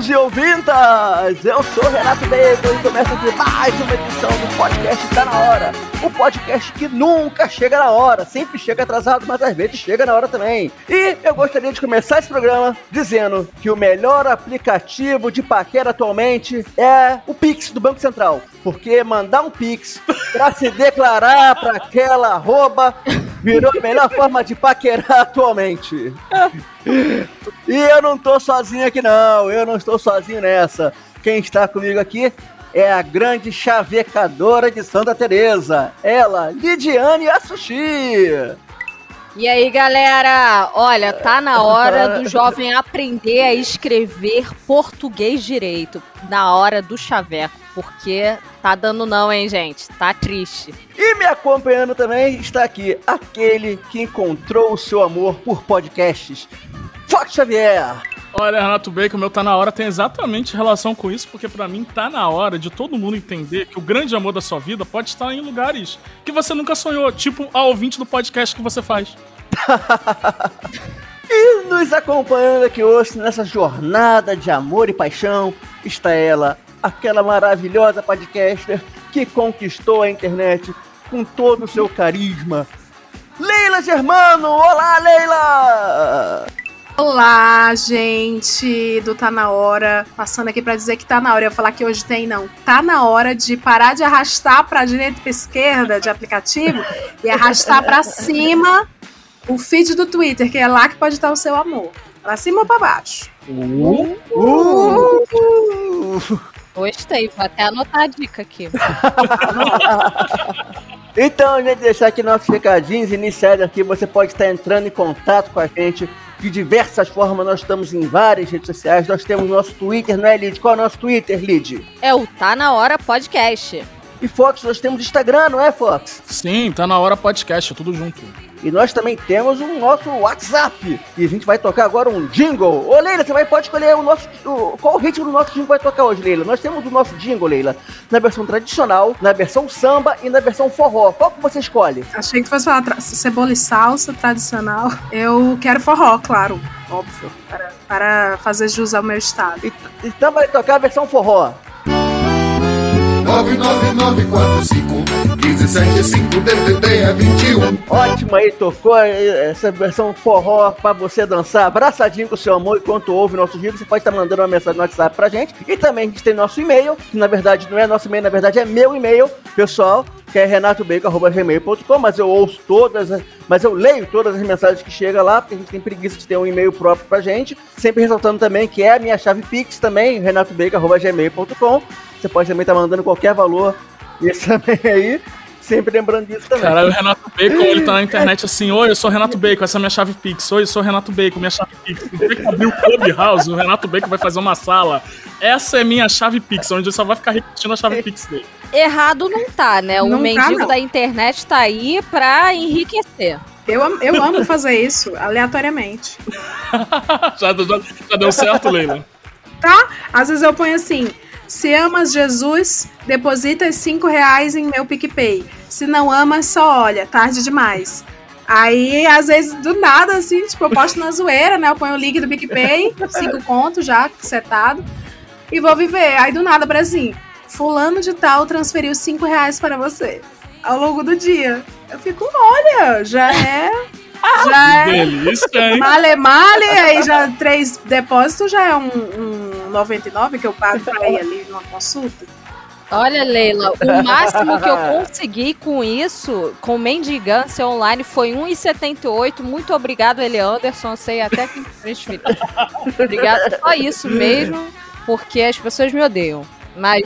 ouvintos e ouvintas! Eu sou Renato Bacon e começa aqui mais uma edição do podcast Tá Na Hora. O podcast que nunca chega na hora, sempre chega atrasado, mas às vezes chega na hora também. E eu gostaria de começar esse programa dizendo que o melhor aplicativo de paquera atualmente é o Pix do Banco Central. Porque mandar um Pix pra se declarar pra aquela arroba virou a melhor forma de paquerar atualmente. E eu não tô sozinho aqui não, eu não estou sozinho nessa. Quem está comigo aqui é a grande chavecadora de Santa Teresa, ela, Lidiane Assushi. E aí, galera? Olha, tá na hora do jovem aprender a escrever português direito. Na hora do chaveco, porque tá dando não, hein, gente? Tá triste. E me acompanhando também está aqui aquele que encontrou o seu amor por podcasts, Fox Xavier. Olha, Renato Bacon, meu tá na hora tem exatamente relação com isso, porque para mim tá na hora de todo mundo entender que o grande amor da sua vida pode estar em lugares que você nunca sonhou, tipo a ouvinte do podcast que você faz. e nos acompanhando aqui hoje nessa jornada de amor e paixão está ela, aquela maravilhosa podcaster que conquistou a internet com todo o seu carisma. Leila Germano! Olá, Leila! Olá, gente do Tá Na Hora. Passando aqui para dizer que tá na hora. Eu ia falar que hoje tem, não. Tá na hora de parar de arrastar pra direita e pra esquerda de aplicativo e arrastar para cima o feed do Twitter, que é lá que pode estar o seu amor. Pra cima ou pra baixo? Uh, uh, uh. Gostei, vou até anotar a dica aqui. então, gente, deixar aqui nossos recadinhos iniciais aqui. Você pode estar entrando em contato com a gente de diversas formas. Nós estamos em várias redes sociais. Nós temos nosso Twitter, não é, Lid? Qual é o nosso Twitter, Lid? É o Tá Na Hora Podcast. E Fox, nós temos Instagram, não é, Fox? Sim, Tá Na Hora Podcast, é tudo junto. E nós também temos o nosso WhatsApp. E a gente vai tocar agora um jingle. Ô, Leila, você vai, pode escolher o nosso. O, qual o ritmo do nosso jingle vai tocar hoje, Leila? Nós temos o nosso jingle, Leila, na versão tradicional, na versão samba e na versão forró. Qual que você escolhe? Achei que fosse falar cebola e salsa tradicional. Eu quero forró, claro. Óbvio. Para, para fazer jus ao meu estado. E, então vai tocar a versão forró. 99945 DDD é 21. Ótimo aí, tocou essa versão forró pra você dançar abraçadinho com o seu amor enquanto ouve nosso vídeo. Você pode estar mandando uma mensagem no WhatsApp pra gente. E também a gente tem nosso e-mail, que na verdade não é nosso e-mail, na verdade é meu e-mail, pessoal, que é renatobacon.gmail.com, mas eu ouço todas, mas eu leio todas as mensagens que chegam lá, porque a gente tem preguiça de ter um e-mail próprio pra gente. Sempre ressaltando também que é a minha chave Pix também, renatobacon.gmail.com. Você pode também estar tá mandando qualquer valor isso também aí. Sempre lembrando disso também. Caralho, o Renato Bacon, ele tá na internet assim, oi, eu sou Renato Bacon, essa é minha chave Pix. Oi, eu sou Renato Bacon, minha chave Pix. Tem que abrir o Clubhouse, o Renato Bacon vai fazer uma sala. Essa é minha chave Pix, onde ele só vai ficar repetindo a chave Pix dele. Errado não tá, né? O não mendigo tá, da internet tá aí pra enriquecer. Eu, eu amo fazer isso, aleatoriamente. já, já, já deu certo, Leila? Tá? Às vezes eu ponho assim, se amas Jesus, deposita 5 reais em meu PicPay. Se não amas, só olha, tarde demais. Aí, às vezes, do nada, assim, tipo, eu posto na zoeira, né? Eu ponho o link do PicPay, 5 contos já, setado, e vou viver. Aí, do nada, para assim, fulano de tal transferiu 5 reais para você ao longo do dia. Eu fico, olha, já é já que é delícia, hein? Male, male, aí já três depósitos já é um, um 99 que eu pago pra ir ali numa consulta. Olha, Leila, o máximo que eu consegui com isso, com mendigância online, foi 1,78. Muito obrigado, Ele Anderson. Sei até que Obrigado, só isso mesmo, porque as pessoas me odeiam. Mas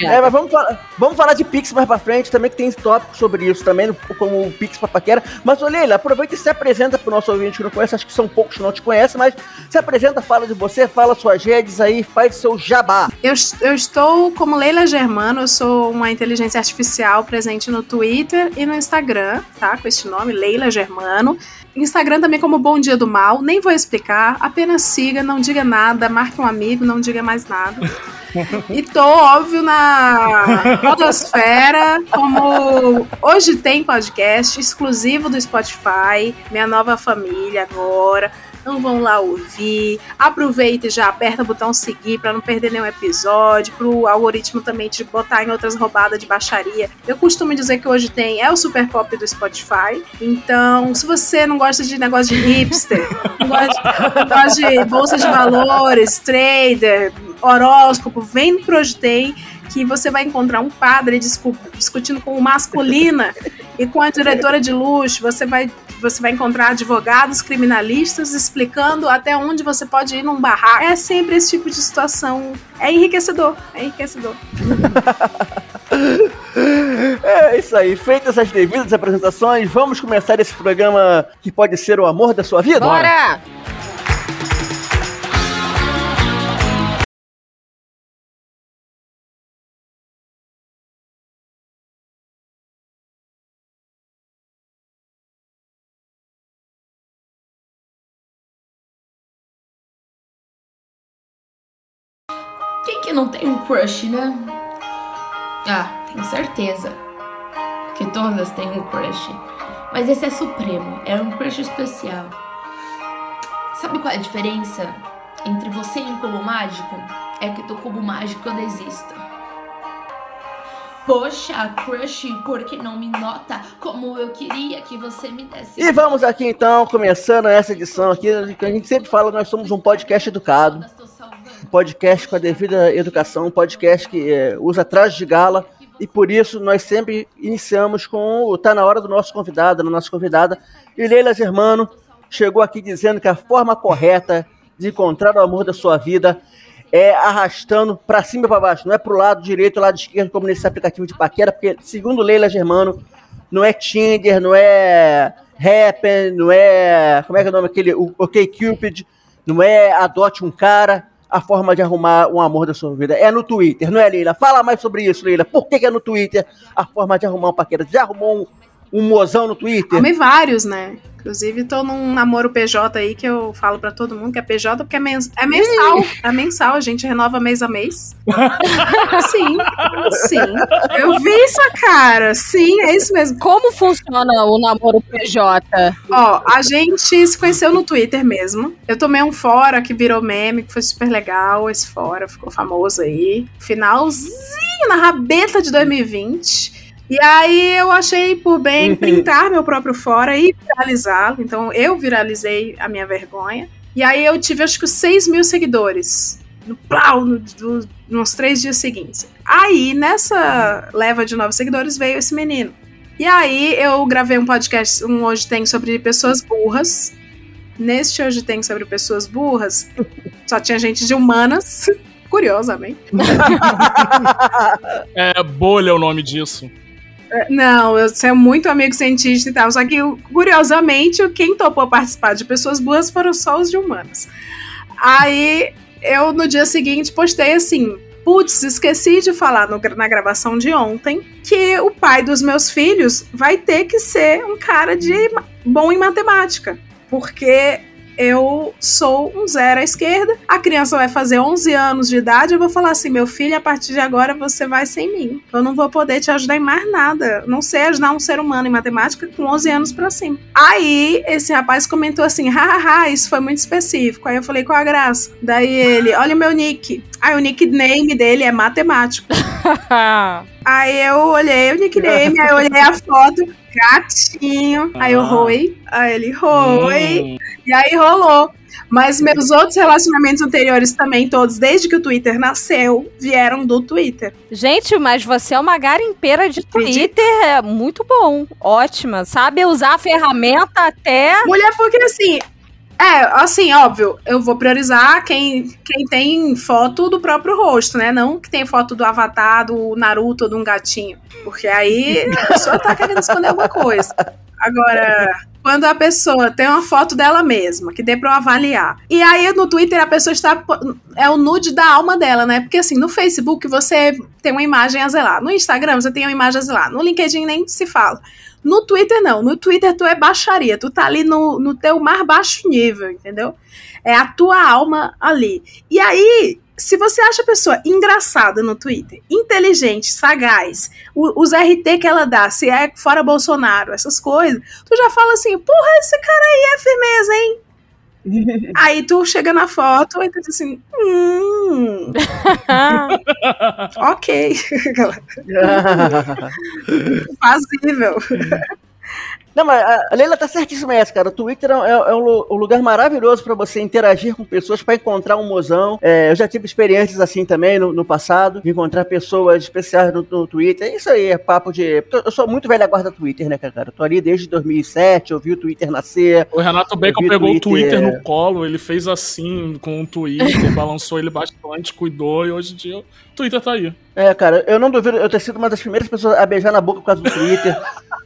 é, mas vamos falar, vamos falar de Pix mais pra frente, também que tem tópicos sobre isso também, como o Pix pra paquera. Mas, Leila, aproveita e se apresenta pro nosso ouvinte que não conhece, acho que são poucos que não te conhecem, mas se apresenta, fala de você, fala suas redes aí, faz seu jabá. Eu, eu estou como Leila Germano, eu sou uma inteligência artificial presente no Twitter e no Instagram, tá? Com este nome, Leila Germano. Instagram também como Bom Dia do Mal, nem vou explicar, apenas siga, não diga nada, marque um amigo, não diga mais nada. E tô, óbvio, na Podosfera, como hoje tem podcast exclusivo do Spotify, minha nova família agora. Então vão lá ouvir. Aproveita e já aperta o botão seguir para não perder nenhum episódio, pro algoritmo também te botar em outras roubadas de baixaria. Eu costumo dizer que hoje tem é o super pop do Spotify. Então, se você não gosta de negócio de hipster, não gosta, não gosta de bolsa de valores, trader, horóscopo, vem pro Hoje Tem que você vai encontrar um padre discu- discutindo com uma masculina e com a diretora de luxo. Você vai, você vai encontrar advogados criminalistas explicando até onde você pode ir num barraco. É sempre esse tipo de situação. É enriquecedor. É enriquecedor. É isso aí. Feitas as devidas apresentações, vamos começar esse programa que pode ser o amor da sua vida? Bora! Quem que não tem um crush, né? Ah, tenho certeza que todas têm um crush. Mas esse é supremo, é um crush especial. Sabe qual é a diferença entre você e um cubo mágico? É que do cubo mágico eu desisto. Poxa, crush, por que não me nota como eu queria que você me desse? E vamos aqui então, começando essa edição aqui, que a gente sempre fala, nós somos um podcast educado, podcast com a devida educação, um podcast que é, usa traje de gala, e por isso nós sempre iniciamos com o Tá na hora do nosso convidado, da nossa convidada, e Leila Germano chegou aqui dizendo que a forma correta de encontrar o amor da sua vida é arrastando para cima e para baixo, não é pro lado direito, lado esquerdo, como nesse aplicativo de paquera, porque segundo Leila Germano, não é Tinder, não é Happn, não é. Como é que é o nome aquele? O OK Cupid, não é Adote um cara. A forma de arrumar um amor da sua vida é no Twitter, não é, Leila? Fala mais sobre isso, Leila. Por que, que é no Twitter a forma de arrumar um paquera? Já arrumou um, um mozão no Twitter? Amei vários, né? Inclusive, tô num namoro PJ aí que eu falo pra todo mundo que é PJ porque é, mens é mensal. É mensal, a gente renova mês a mês. sim, sim. Eu vi isso, cara. Sim, é isso mesmo. Como funciona o namoro PJ? Ó, a gente se conheceu no Twitter mesmo. Eu tomei um fora que virou meme, que foi super legal. Esse fora ficou famoso aí. Finalzinho na rabeta de 2020. E aí eu achei por bem printar meu próprio fora e viralizá-lo. Então eu viralizei a minha vergonha. E aí eu tive acho que 6 mil seguidores. No plau, no, do- nos três dias seguintes. Aí, nessa leva de novos seguidores, veio esse menino. E aí eu gravei um podcast, um Hoje Tem sobre pessoas burras. Neste Hoje Tem sobre pessoas burras, só tinha gente de humanas, curiosamente. É bolha é o nome disso. Não, eu sou muito amigo cientista e tal. Só que, curiosamente, quem topou participar de pessoas boas foram só os de humanas. Aí eu, no dia seguinte, postei assim. Putz, esqueci de falar no- na gravação de ontem que o pai dos meus filhos vai ter que ser um cara de bom em matemática. Porque eu sou um zero à esquerda, a criança vai fazer 11 anos de idade, eu vou falar assim, meu filho, a partir de agora você vai sem mim. Eu não vou poder te ajudar em mais nada. Não sei ajudar um ser humano em matemática com 11 anos pra cima. Aí, esse rapaz comentou assim, hahaha, isso foi muito específico. Aí eu falei, qual a graça? Daí ele, olha o meu nick. Aí o nickname dele é matemático. Aí eu olhei o nickname, aí eu olhei a foto, gatinho. Aí eu, Ah. roi. Aí ele, roi. Hum, E aí rolou. Mas meus outros relacionamentos anteriores também, todos, desde que o Twitter nasceu, vieram do Twitter. Gente, mas você é uma garimpeira de Twitter, é muito bom, ótima. Sabe usar a ferramenta até. Mulher, porque assim. É, assim, óbvio, eu vou priorizar quem, quem tem foto do próprio rosto, né? Não que tem foto do avatar, do Naruto ou de um gatinho. Porque aí a pessoa tá querendo esconder alguma coisa. Agora, quando a pessoa tem uma foto dela mesma, que dê pra eu avaliar. E aí no Twitter a pessoa está. É o nude da alma dela, né? Porque assim, no Facebook você tem uma imagem a zelar. No Instagram você tem uma imagem a zelar. No LinkedIn nem se fala. No Twitter, não. No Twitter, tu é baixaria. Tu tá ali no, no teu mais baixo nível, entendeu? É a tua alma ali. E aí, se você acha a pessoa engraçada no Twitter, inteligente, sagaz, o- os RT que ela dá, se é fora Bolsonaro, essas coisas, tu já fala assim, porra, esse cara aí é firmeza, hein? Aí tu chega na foto e tu diz assim, hum, ok. Fazível. Não, mas a Leila tá certíssima essa, cara. O Twitter é, é- é um, um lugar maravilhoso pra você interagir com pessoas, pra encontrar um mozão. É, eu já tive experiências assim também no, no passado, de encontrar pessoas especiais no, no Twitter. Isso aí é papo de. Eu sou muito velha guarda Twitter, né, cara? Eu tô ali desde 2007, eu vi o Twitter nascer. O Renato Bacon pegou o Twitter, Twitter é. no colo, ele fez assim com o Twitter, balançou ele bastante, cuidou, e hoje em dia o Twitter tá aí. É, cara, eu não duvido eu ter sido uma das primeiras pessoas a beijar na boca por causa do Twitter.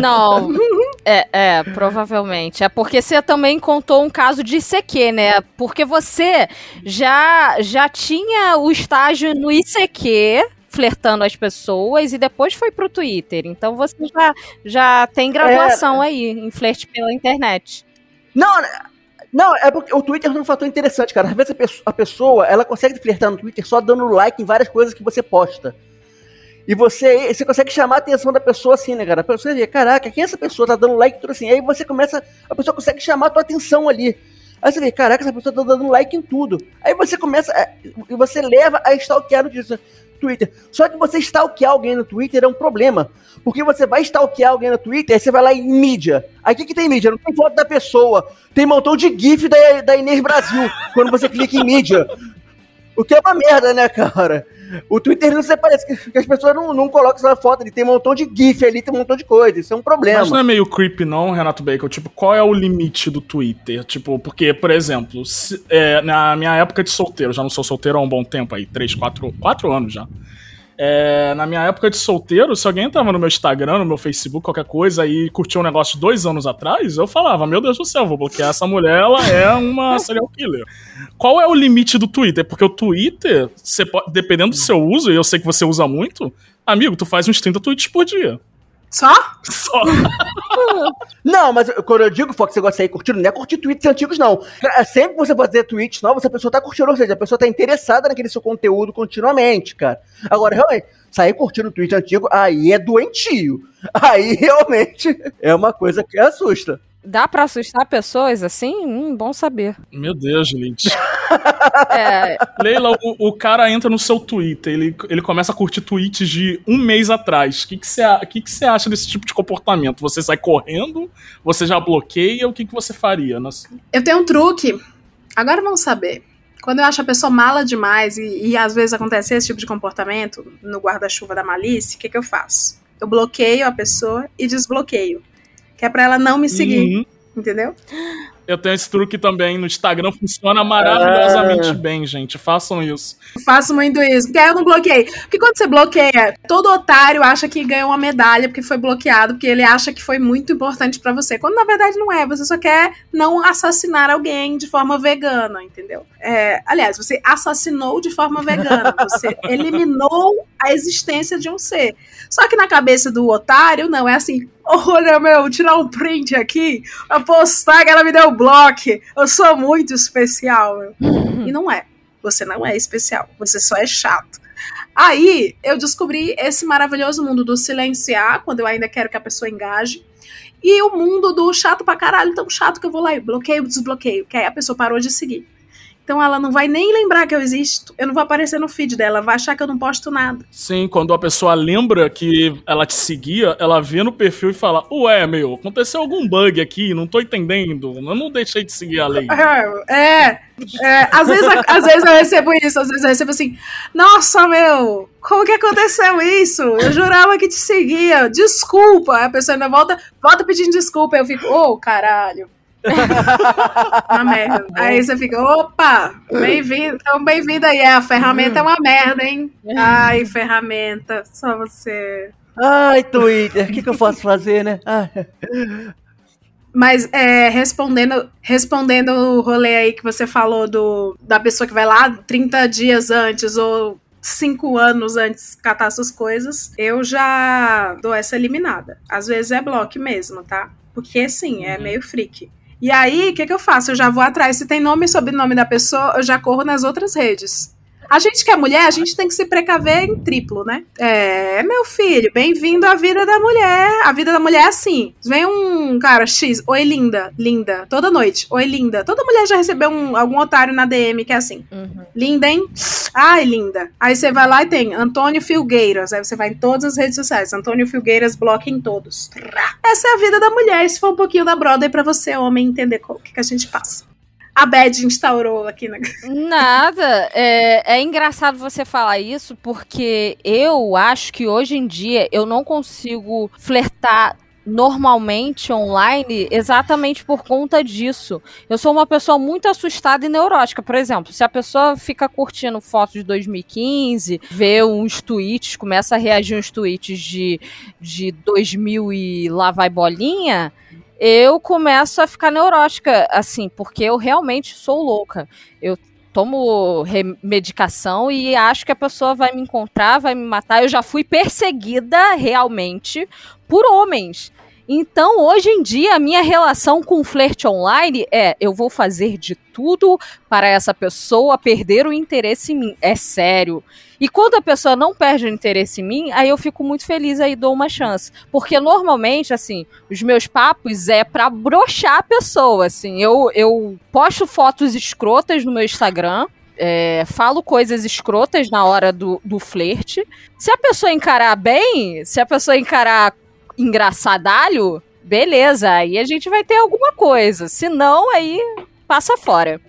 Não, é, é, provavelmente. É porque você também contou um caso de ICQ, né? Porque você já, já tinha o estágio no ICQ, flertando as pessoas, e depois foi pro Twitter. Então você já, já tem graduação aí em flerte pela internet. Não, né? não, é porque o Twitter é um fator interessante, cara. Às vezes a pesso- a pessoa, ela consegue flertar no Twitter só dando like em várias coisas que você posta. E você, você consegue chamar a atenção da pessoa assim, né, cara? A pessoa vê, caraca, quem é essa pessoa? Tá dando like tudo assim. Aí você começa, a pessoa consegue chamar a tua atenção ali. Aí você vê, caraca, essa pessoa tá dando like em tudo. Aí você começa, a- e você leva a stalkear no Twitter. Só que você stalkear alguém no Twitter é um problema. Porque você vai stalkear alguém no Twitter, aí você vai lá em mídia. Aí o que, que tem mídia? Não tem foto da pessoa. Tem montão de GIF da, da Inês Brasil quando você clica em mídia. O que é uma merda, né, cara? O Twitter não se parece que, as pessoas não, não colocam essa foto. Ele tem um montão de GIF ali, tem um montão de coisa. Isso é um problema. Mas não é meio creepy, não, Renato Bacon? Tipo, qual é o limite do Twitter? Tipo, porque, por exemplo, se- é, na minha época de solteiro, já não sou solteiro há um bom tempo aí, três, quatro, quatro anos já. É, na minha época de solteiro, se alguém entrava no meu Instagram, no meu Facebook, qualquer coisa, e curtia um negócio dois anos atrás, eu falava, meu Deus do céu, vou bloquear essa mulher, ela é uma serial killer. Qual é o limite do Twitter? Porque o Twitter, pode- dependendo do seu uso, e eu sei que você usa muito, amigo, tu faz uns 30 tweets por dia. Só? Só. Não, mas quando eu digo, Fox, que você gosta de sair curtindo, não é curtir tweets antigos, não. É Sempre que você fazer tweets novos, a pessoa tá curtindo, ou seja, a pessoa tá interessada naquele seu conteúdo continuamente, cara. Agora, realmente, sair curtindo tweet antigo, aí é doentio. Aí, realmente, é uma coisa que assusta. Dá pra assustar pessoas assim? Hum, bom saber. Meu Deus, gente. É, Leila, o, o cara entra no seu Twitter, ele, ele começa a curtir tweets de um mês atrás. O que que você a- que que você acha desse tipo de comportamento? Você sai correndo? Você já bloqueia? O que, que você faria? Eu tenho um truque. Agora vamos saber. Quando eu acho a pessoa mala demais e, e às vezes acontece esse tipo de comportamento no guarda-chuva da malícia, o que, que eu faço? Eu bloqueio a pessoa e desbloqueio. Que é pra ela não me seguir, Uhum. entendeu? Eu tenho esse truque também no Instagram, funciona maravilhosamente Ah. bem, gente. Façam isso. Eu faço muito isso. Porque aí eu não bloqueei. Porque quando você bloqueia, todo otário acha que ganhou uma medalha porque foi bloqueado, porque ele acha que foi muito importante pra você. Quando na verdade não é. Você só quer não assassinar alguém de forma vegana, entendeu? É, aliás, você assassinou de forma vegana. Você eliminou a existência de um ser. Só que na cabeça do otário, não. É assim. Olha, meu, tirar um print aqui, pra postar que ela me deu bloco. Eu sou muito especial, meu. E não é. Você não é especial, você só é chato. Aí eu descobri esse maravilhoso mundo do silenciar, quando eu ainda quero que a pessoa engaje. E o mundo do chato pra caralho, tão chato que eu vou lá e bloqueio, desbloqueio, que aí a pessoa parou de seguir. Então ela não vai nem lembrar que eu existo, eu não vou aparecer no feed dela, vai achar que eu não posto nada. Sim, quando a pessoa lembra que ela te seguia, ela vê no perfil e fala: Ué, meu, aconteceu algum bug aqui, não tô entendendo. Eu não deixei de seguir a lei. É, é às, vezes, às vezes eu recebo isso, às vezes eu recebo assim, nossa, meu, como que aconteceu isso? Eu jurava que te seguia, desculpa. Aí a pessoa ainda volta, volta pedindo desculpa, eu fico, ô, caralho. Uma merda. Aí você fica, opa, bem-vindo, então bem-vindo aí. A ferramenta é uma merda, hein? Ai, ferramenta, só você. Ai, Twitter, o que, que eu posso fazer, né? Ah, Mas é, respondendo, respondendo o rolê aí que você falou do, da pessoa que vai lá 30 dias antes ou 5 anos antes catar suas coisas, eu já dou essa eliminada. Às vezes é bloco mesmo, tá? Porque sim, é Uhum. meio freak. E aí, o que, que eu faço? Eu já vou atrás. Se tem nome e sobrenome da pessoa, eu já corro nas outras redes. A gente que é mulher, a gente tem que se precaver em triplo, né? É, meu filho, bem-vindo à vida da mulher. A vida da mulher é assim. Vem um cara X, oi linda, linda, toda noite, oi linda. Toda mulher já recebeu um, algum otário na DM que é assim. Uhum. Linda, hein? Ai, linda. Aí você vai lá e tem Antônio Filgueiras. Aí você vai em todas as redes sociais. Antônio Filgueiras, bloque em todos. Essa é a vida da mulher. Esse foi um pouquinho da Brother pra você, homem, entender o que, que a gente passa. A Bad instaurou aqui na. Nada. É, é engraçado você falar isso porque eu acho que hoje em dia eu não consigo flertar normalmente online exatamente por conta disso. Eu sou uma pessoa muito assustada e neurótica. Por exemplo, se a pessoa fica curtindo fotos de 2015, vê uns tweets, começa a reagir uns tweets de, de 2000 e lá vai bolinha, eu começo a ficar neurótica, assim, porque eu realmente sou louca. Eu tomo medicação e acho que a pessoa vai me encontrar, vai me matar. Eu já fui perseguida realmente por homens. Então, hoje em dia, a minha relação com o flerte online é: eu vou fazer de tudo para essa pessoa perder o interesse em mim. É sério. E quando a pessoa não perde o interesse em mim, aí eu fico muito feliz aí dou uma chance. Porque normalmente, assim, os meus papos é pra broxar a pessoa, assim. Eu, eu posto fotos escrotas no meu Instagram, é, falo coisas escrotas na hora do, do flerte. Se a pessoa encarar bem, se a pessoa encarar engraçadalho, beleza, aí a gente vai ter alguma coisa. Se não, aí passa fora.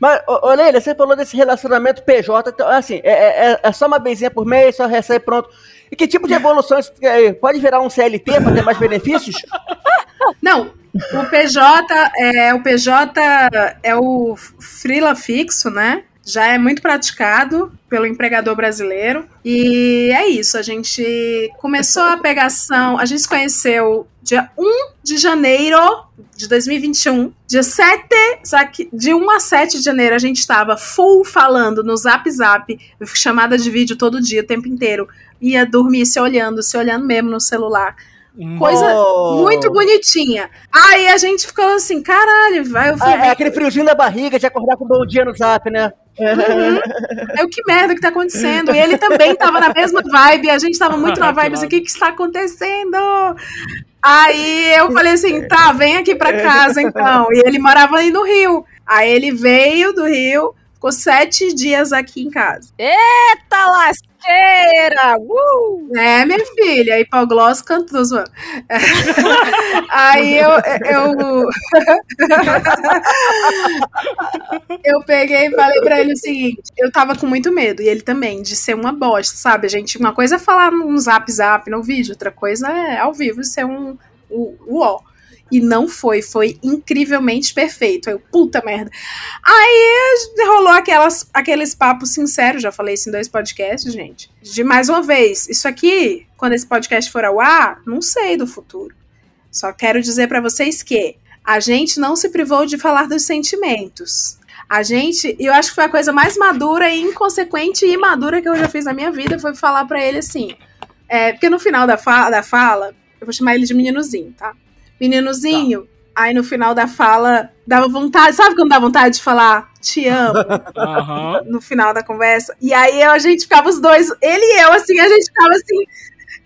Mas, Leila, você falou desse relacionamento PJ, então, assim, é, é, é só uma bezinha por mês, só recebe pronto. E que tipo de evolução isso, é, pode virar um CLT para ter mais benefícios? Não, o PJ é o PJ é o frila fixo, né? Já é muito praticado pelo empregador brasileiro. E é isso, a gente começou a pegação, a gente se conheceu dia 1 de janeiro de 2021. Dia 7, de 1 a 7 de janeiro a gente estava full falando no Zap Zap, chamada de vídeo todo dia, o tempo inteiro. Ia dormir se olhando, se olhando mesmo no celular. Coisa oh. muito bonitinha. Aí a gente ficou assim, caralho, vai. Eu é, é aquele friozinho da barriga de acordar com um bom dia no zap, né? Uhum. É o que merda que tá acontecendo. E ele também tava na mesma vibe, a gente tava muito na vibe, assim, o que que está acontecendo? Aí eu falei assim, tá, vem aqui pra casa então. E ele morava aí no Rio. Aí ele veio do Rio, ficou sete dias aqui em casa. Eita lasqueira! Uh! É, minha filha, hipogloss cantos, mano. Aí eu, eu, eu peguei e falei pra ele o seguinte: eu tava com muito medo, e ele também, de ser uma bosta, sabe? A gente, uma coisa é falar num zap zap no vídeo, outra coisa é ao vivo ser um o, o ó. E não foi, foi incrivelmente perfeito. Eu, puta merda. Aí rolou aquelas, aqueles papos sinceros, já falei isso em dois podcasts, gente. De mais uma vez, isso aqui, quando esse podcast for ao ar, não sei do futuro. Só quero dizer para vocês que a gente não se privou de falar dos sentimentos. A gente, eu acho que foi a coisa mais madura e inconsequente e imadura que eu já fiz na minha vida, foi falar para ele assim. É, porque no final da, fa da fala, eu vou chamar ele de meninozinho, tá? Meninozinho. Tá. Aí no final da fala, dava vontade, sabe quando dá vontade de falar te amo? Uhum. No final da conversa. E aí a gente ficava os dois, ele e eu, assim, a gente ficava assim.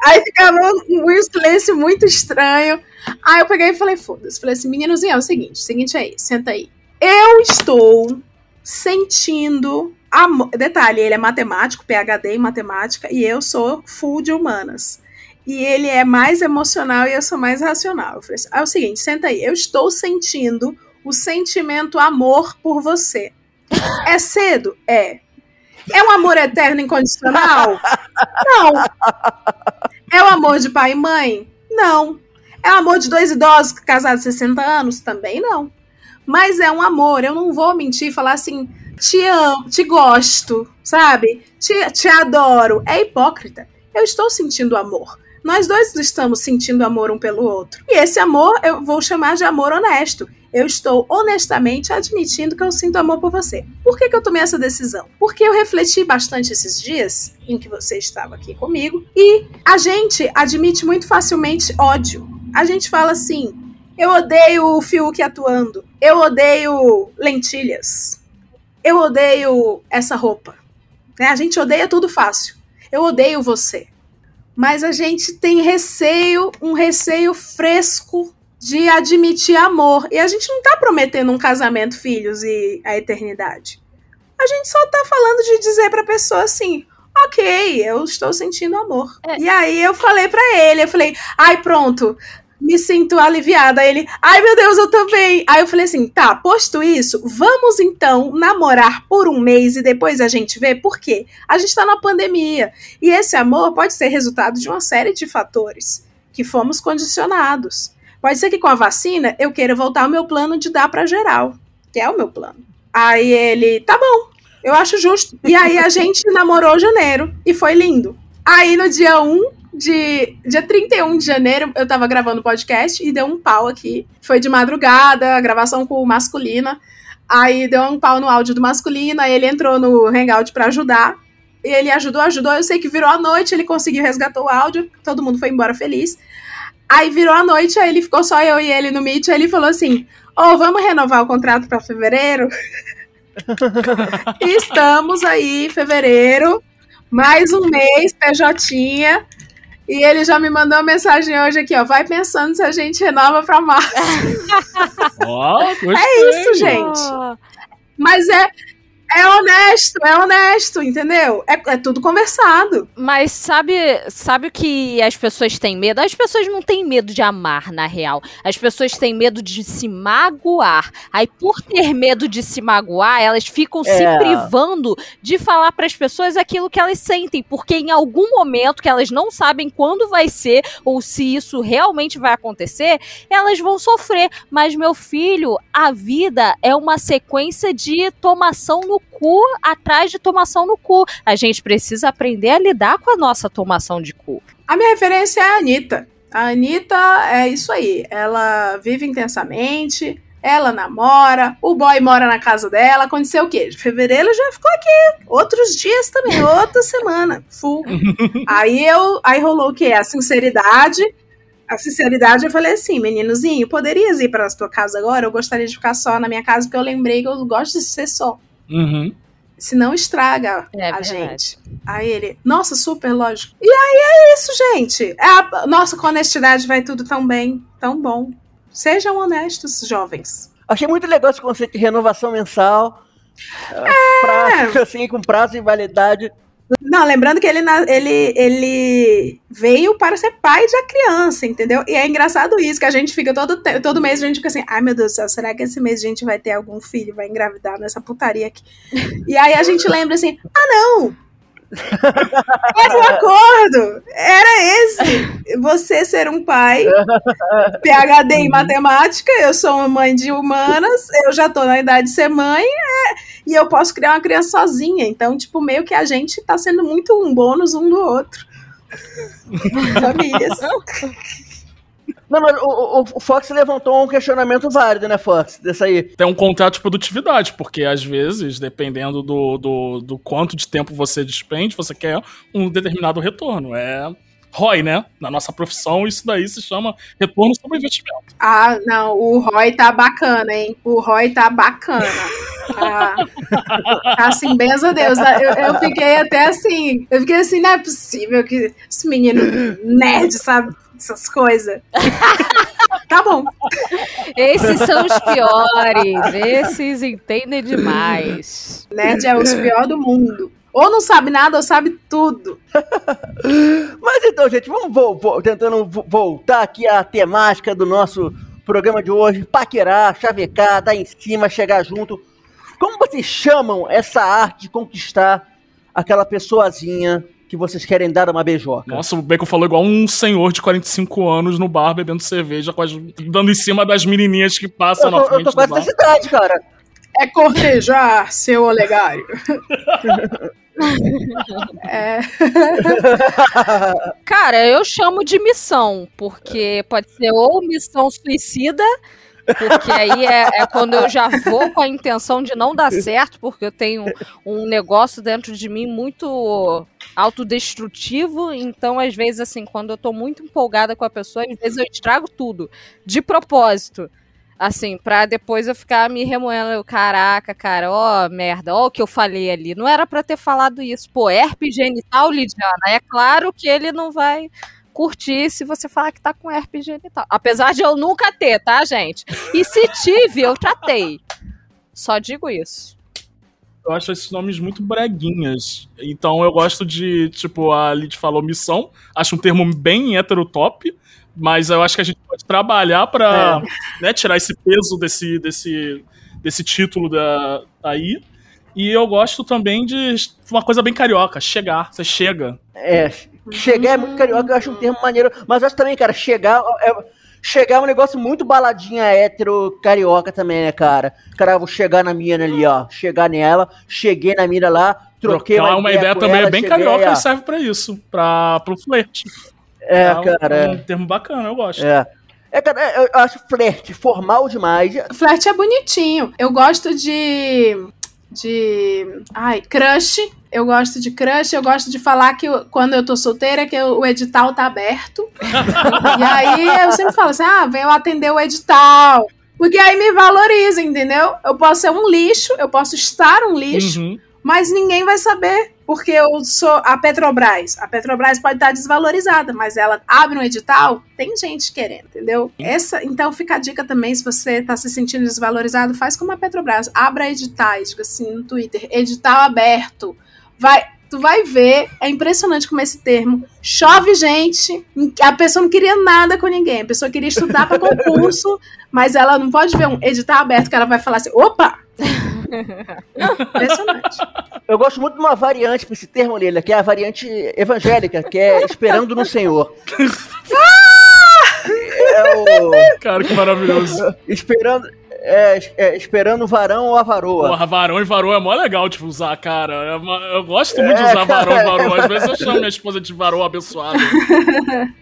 Aí ficava um, um silêncio muito estranho. Aí eu peguei e falei, foda-se. Falei assim, meninozinho, é o seguinte, o seguinte aí, senta aí. Eu estou sentindo amor. Detalhe, ele é matemático, PhD em matemática, e eu sou full de humanas e ele é mais emocional e eu sou mais racional. Eu falei assim, ah, é o seguinte, senta aí, eu estou sentindo o sentimento amor por você. É cedo? É. É um amor eterno incondicional? Não. É o amor de pai e mãe? Não. É o amor de dois idosos casados 60 anos? Também não. Mas é um amor, eu não vou mentir e falar assim, te amo, te gosto, sabe? Te, te adoro. É hipócrita. Eu estou sentindo amor nós dois estamos sentindo amor um pelo outro. E esse amor eu vou chamar de amor honesto. Eu estou honestamente admitindo que eu sinto amor por você. Por que, que eu tomei essa decisão? Porque eu refleti bastante esses dias em que você estava aqui comigo e a gente admite muito facilmente ódio. A gente fala assim: eu odeio o Fiuk atuando, eu odeio lentilhas, eu odeio essa roupa. Né? A gente odeia tudo fácil. Eu odeio você. Mas a gente tem receio, um receio fresco de admitir amor. E a gente não tá prometendo um casamento, filhos e a eternidade. A gente só tá falando de dizer pra pessoa assim: ok, eu estou sentindo amor. É. E aí eu falei pra ele, eu falei, ai, pronto, me sinto aliviada. Aí ele, ai meu Deus, eu também. Aí eu falei assim, tá, posto isso, vamos então namorar por um mês e depois a gente vê por quê? A gente tá na pandemia. E esse amor pode ser resultado de uma série de fatores que fomos condicionados. Pode ser que com a vacina eu queira voltar ao meu plano de dar pra geral, que é o meu plano. Aí ele, tá bom, eu acho justo. E aí a gente namorou janeiro e foi lindo. Aí no dia 1 de. Dia 31 de janeiro, eu tava gravando podcast e deu um pau aqui. Foi de madrugada, a gravação com o masculina. Aí deu um pau no áudio do masculino, aí ele entrou no Hangout pra ajudar. E ele ajudou, ajudou. Eu sei que virou a noite, ele conseguiu resgatar o áudio, todo mundo foi embora feliz. Aí virou a noite, aí ele ficou só eu e ele no Meet, aí ele falou assim: Ô, oh, vamos renovar o contrato pra fevereiro? Estamos aí, fevereiro, mais um mês, PJ. E ele já me mandou uma mensagem hoje aqui, ó. Vai pensando se a gente renova pra março. Gostei. É isso, gente. Mas é, é honesto, é honesto, entendeu? É, é tudo conversado. Mas sabe, sabe o que as pessoas têm medo? As pessoas não têm medo de amar, na real. As pessoas têm medo de se magoar. Aí, por ter medo de se magoar, elas ficam se É. privando de falar para as pessoas aquilo que elas sentem, porque em algum momento que elas não sabem quando vai ser ou se isso realmente vai acontecer, elas vão sofrer. Mas meu filho, a vida é uma sequência de tomação no cu atrás de tomação no cu. A gente precisa aprender a lidar com a nossa tomação de cu. A minha referência é a Anitta. A Anitta é isso aí. Ela vive intensamente, ela namora, o boy mora na casa dela. Aconteceu o quê? Fevereiro já ficou aqui. Outros dias também, outra semana. Full. aí eu. Aí rolou o quê? A sinceridade. A sinceridade, eu falei assim, meninozinho, poderias ir para a tua casa agora? Eu gostaria de ficar só na minha casa, porque eu lembrei que eu gosto de ser só. Uhum. Senão estraga É a verdade. gente. Aí ele, nossa, super lógico. E aí é isso, gente. É a- nossa, com honestidade vai tudo tão bem, tão bom. Sejam honestos, jovens. Achei muito legal esse conceito de renovação mensal. É. Prazo, assim, com prazo e validade. Não, lembrando que ele, ele, ele veio para ser pai de a criança, entendeu? E é engraçado isso, que a gente fica todo, todo mês, a gente fica assim, ai meu Deus do céu, será que esse mês a gente vai ter algum filho, vai engravidar nessa putaria aqui? E aí a gente lembra assim, ah não! Era o acordo! Era esse! Você ser um pai, PHD em matemática, eu sou uma mãe de humanas, eu já tô na idade de ser mãe, é, e eu posso criar uma criança sozinha. Então, tipo, meio que a gente tá sendo muito um bônus um do outro. Famílias. Não, mas o, o- o Fox levantou um questionamento válido, né, Fox? Dessa aí. Tem um contrato de produtividade, porque às vezes, dependendo do, do, do quanto de tempo você despende, você quer um determinado retorno. É ROI, né? Na nossa profissão, isso daí se chama retorno sobre investimento. Ah, não, o Roy tá bacana, hein? O Roy tá bacana. Tá, tá assim, benza Deus. Eu, eu fiquei até assim, eu fiquei assim, não é possível que esse menino nerd, sabe? Essas coisas. Tá bom. Esses são os piores. Esses entendem demais. Nerd é os pior do mundo. Ou não sabe nada, ou sabe tudo. Mas então, gente, vamos vo- vo- tentando vo- voltar aqui à temática do nosso programa de hoje. Paquerar, chavecar, dar em cima, chegar junto. Como vocês chamam essa arte de conquistar aquela pessoazinha que vocês querem dar uma beijoca? Nossa, o Bacon falou igual um senhor de 45 anos no bar bebendo cerveja, as- dando em cima das menininhas que passam Eu na tô, eu frente tô do quase bar. dessa idade, cara. É cortejar, seu olegário. é, Cara, eu chamo de missão, porque pode ser ou missão suicida, porque aí é, é quando eu já vou com a intenção de não dar certo, porque eu tenho um negócio dentro de mim muito autodestrutivo, então às vezes assim, quando eu tô muito empolgada com a pessoa, às vezes eu estrago tudo, de propósito. Assim, pra depois eu ficar me remoendo. Eu, Caraca, cara, ó, merda, ó o que eu falei ali. Não era pra ter falado isso. Pô, herpes genital, Lidiana. É claro que ele não vai curtir se você falar que tá com herpes genital. Apesar de eu nunca ter, tá, gente? E se tive, eu tratei. Só digo isso. Eu acho esses nomes muito breguinhas. Então eu gosto de, tipo, a Lid falou missão. Acho um termo bem heterotop. Mas eu acho que a gente pode trabalhar pra né, tirar esse peso desse, desse, desse título da, aí. E eu gosto também de uma coisa bem carioca, chegar. Você chega. É, chegar é muito carioca, eu acho um termo maneiro. Mas eu acho também, cara, chegar é, chegar é um negócio muito baladinha hétero carioca também, né, cara? Cara, eu vou chegar na mina ali, ó. Chegar nela, cheguei na mina lá, troquei Trocar uma, uma ideia com também ela, é bem carioca ó. e serve pra isso. Pra, pro flerte. É, um- cara. um termo bacana, eu gosto. É. É, cara, é, eu acho flerte formal demais. Flerte é bonitinho. Eu gosto de. De. Ai, crush. Eu gosto de crush. Eu gosto de falar que eu- quando eu tô solteira, que eu- o edital tá aberto. e aí eu sempre falo assim: ah, eu atender o edital. Porque aí me valoriza, entendeu? Eu posso ser um lixo, eu posso estar um lixo, Uhum. mas ninguém vai saber, porque eu sou a Petrobras. A Petrobras pode estar desvalorizada, mas ela abre um edital, tem gente querendo, entendeu? Essa, então fica a dica também, se você está se sentindo desvalorizado, faz como a Petrobras, abra editais, diga assim no Twitter, edital aberto. Vai, tu vai ver, é impressionante como esse termo chove gente, a pessoa não queria nada com ninguém, a pessoa queria estudar para concurso, mas ela não pode ver um edital aberto que ela vai falar assim, opa! Impressionante. Eu gosto muito de uma variante pra esse termo, Leila, que é a variante evangélica, que é esperando no Senhor. é o. Cara, que maravilhoso. Esperando. É, é, esperando o varão ou a varoa. Porra, varão e varô é mó legal, tipo, usar, cara. É uma- Eu gosto muito de É, usar varão e cara. varô. Às vezes eu chamo minha esposa de varô abençoado.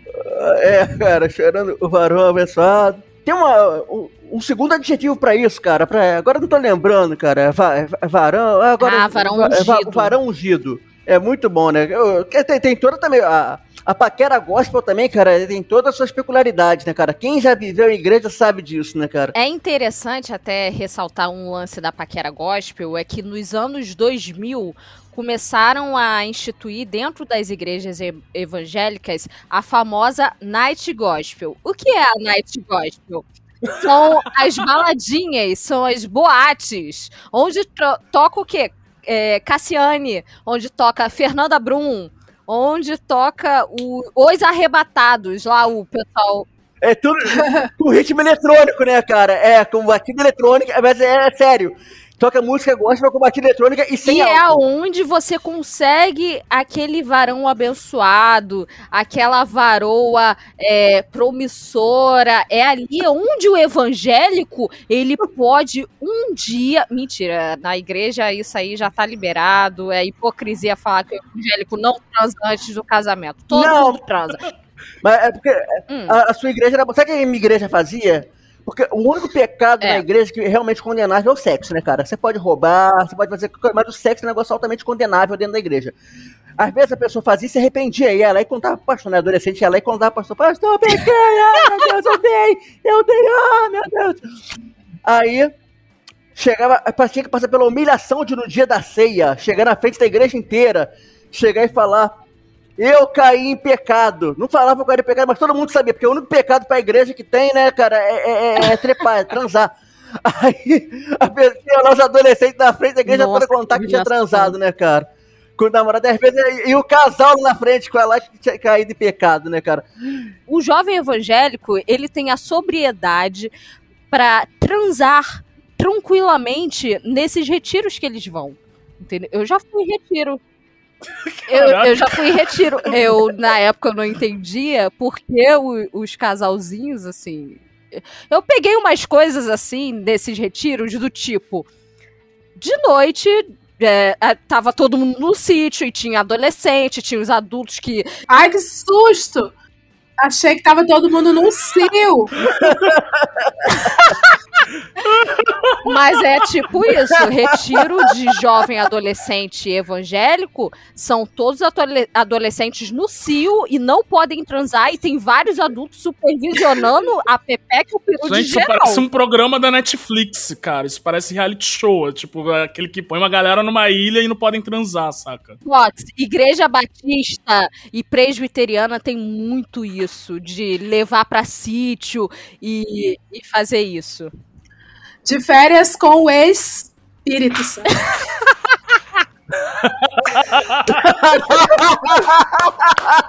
É, cara, esperando o varão abençoado. Tem uma, um, um segundo adjetivo pra isso, cara. Pra, agora eu não tô lembrando, cara. É va- é varão. é Agora, Ah, varão va- é va- ungido. varão ungido. É muito bom, né? Eu- tem, tem toda também. A, a paquera gospel também, cara, tem todas as suas peculiaridades, né, cara? Quem já viveu em igreja sabe disso, né, cara? É interessante até ressaltar um lance da paquera gospel, é que nos anos 2000 começaram a instituir dentro das igrejas evangélicas a famosa night gospel. O que é a night gospel? São as baladinhas, são as boates, onde toca o quê? É, Cassiane, onde toca Fernanda Brum, onde toca o- Os Arrebatados, lá o pessoal É tudo com ritmo eletrônico, né, cara? É, com batida eletrônica, mas é, sério. Toca música gospel com batida eletrônica e sem e é álcool. onde você consegue aquele varão abençoado, aquela varoa é, promissora. É ali onde o evangélico ele pode um dia. Mentira, na igreja isso aí já tá liberado. É hipocrisia falar que o evangélico não transa antes do casamento. Todo Não. mundo transa. Mas é porque Hum. a, a sua igreja era. Sabe o que a minha igreja fazia? Porque o único pecado É. na igreja que é realmente condenável é o sexo, né, cara? Você pode roubar, você pode fazer. Mas o sexo é um negócio altamente condenável dentro da igreja. Às vezes a pessoa fazia e se arrependia, e ela aí contava pro pastor, né? Adolescente, ia lá e contava pro pastor, pastor, eu pequei, ai meu Deus, eu dei, eu dei, ah, meu Deus. Aí chegava, tinha que passar pela humilhação de no dia da ceia, chegar na frente da igreja inteira, chegar e falar, eu caí em pecado. Não falava que eu caí em pecado, mas todo mundo sabia, porque o único pecado pra igreja que tem, né, cara, é, é- é- é trepar, é transar. Aí a pessoa, lá os adolescentes na frente da igreja Nossa, para contar que que tinha transado, né, cara? Com o namorado, às vezes, e, o casal na frente com ela que tinha caído em pecado, né, cara? o jovem evangélico ele tem a sobriedade para transar tranquilamente nesses retiros que eles vão. Entendeu? Eu já fui em retiro. Eu, eu já fui em retiro. Eu, na época, eu não entendia porque o- os casalzinhos, assim. Eu peguei umas coisas assim desses retiros do tipo. De noite. é, a- tava todo mundo no sítio e tinha adolescente, tinha os adultos que Ai, que susto! Achei que tava todo mundo num cio. Mas é tipo isso, retiro de jovem adolescente evangélico são todos adole- adolescentes no cio e não podem transar e tem vários adultos supervisionando a Pepeca e o peru de Gente, isso geral. parece um programa da Netflix, cara. Isso parece reality show. é Tipo, aquele que põe uma galera numa ilha e não podem transar, saca? Fox, Igreja Batista e Presbiteriana tem muito isso, de levar pra sítio e, e fazer isso. De férias com o ex-espírito Santo.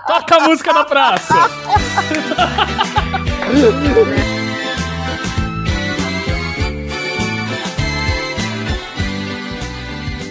Toca a música na praça!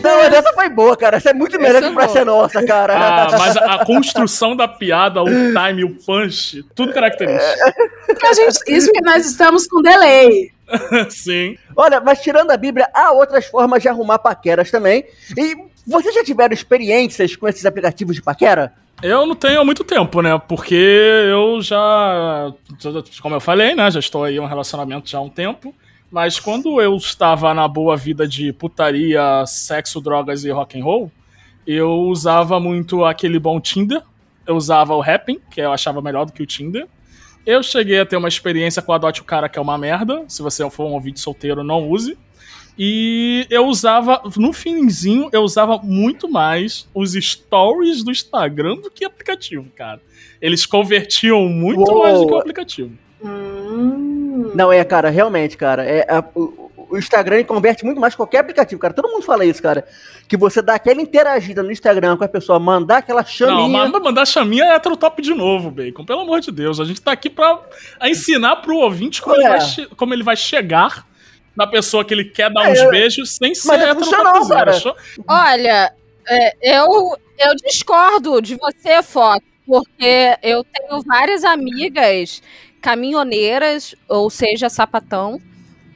Não, mas essa foi boa, cara. Essa é muito melhor Essa que é pra boa. ser nossa, cara. Ah, mas a, a construção da piada, o time, o punch, tudo característico. Porque a gente- isso que nós estamos com delay. Sim. Olha, mas tirando a Bíblia, há outras formas de arrumar paqueras também. E vocês já tiveram experiências com esses aplicativos de paquera? Eu não tenho há muito tempo, né? Porque eu já, já- como eu falei, né? Já estou aí em um relacionamento já há um tempo. Mas quando eu estava na boa vida de putaria, sexo, drogas e rock and roll, eu usava muito aquele bom Tinder. Eu usava o Happn, que eu achava melhor do que o Tinder. Eu cheguei a ter uma experiência com o Adote o Cara, que é uma merda. Se você for um ouvinte solteiro, não use. E eu usava, no finzinho, eu usava muito mais os stories do Instagram do que aplicativo, cara. Eles convertiam muito Uou. mais do que o aplicativo. Não, é, cara, realmente, cara. É, a- o, o Instagram converte muito mais que qualquer aplicativo, cara. Todo mundo fala isso, cara. Que você dá aquela interagida no Instagram com a pessoa, mandar aquela Não, chaminha. mas mandar chaminha é top de novo, Bacon. Pelo amor de Deus. A gente tá aqui pra a ensinar pro ouvinte como, É. ele vai, como ele vai chegar na pessoa que ele quer dar É, uns eu- beijos sem ser Mas não funcionou, heterotopzera. cara. Cho- Olha, é, eu, eu discordo de você, Fox, porque eu tenho várias amigas caminhoneiras, ou seja, sapatão,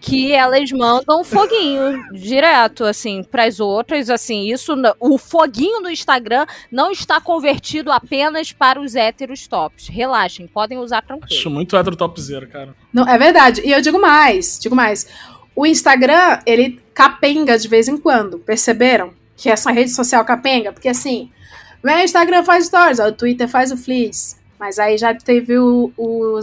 que elas mandam foguinho direto, assim, pras outras, assim, isso, o foguinho do Instagram não está convertido apenas para os héteros tops. Relaxem, podem usar tranquilo. Acho muito heterotopzera, cara. Não, é verdade. E eu digo mais, digo mais. O Instagram, ele capenga de vez em quando. Perceberam? Que essa rede social capenga? Porque assim, vem o Instagram faz stories, ó, o Twitter faz o Fleets. Mas aí já teve o, o,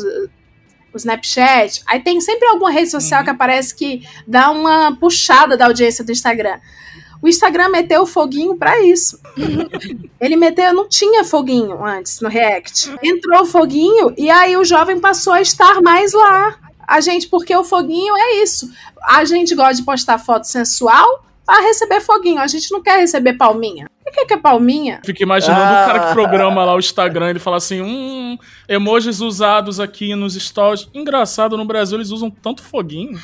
o Snapchat. Aí tem sempre alguma rede social Uhum. que aparece que dá uma puxada da audiência do Instagram. O Instagram meteu o foguinho pra isso. Ele meteu, não tinha foguinho antes no React. Entrou o foguinho e aí o jovem passou a estar mais lá. A gente, porque o foguinho é isso. A gente gosta de postar foto sensual para receber foguinho. A gente não quer receber palminha. O que que é palminha? Fico imaginando Ah. o cara que programa lá o Instagram, ele fala assim, hum, emojis usados aqui nos stories. Engraçado, no Brasil eles usam tanto foguinho.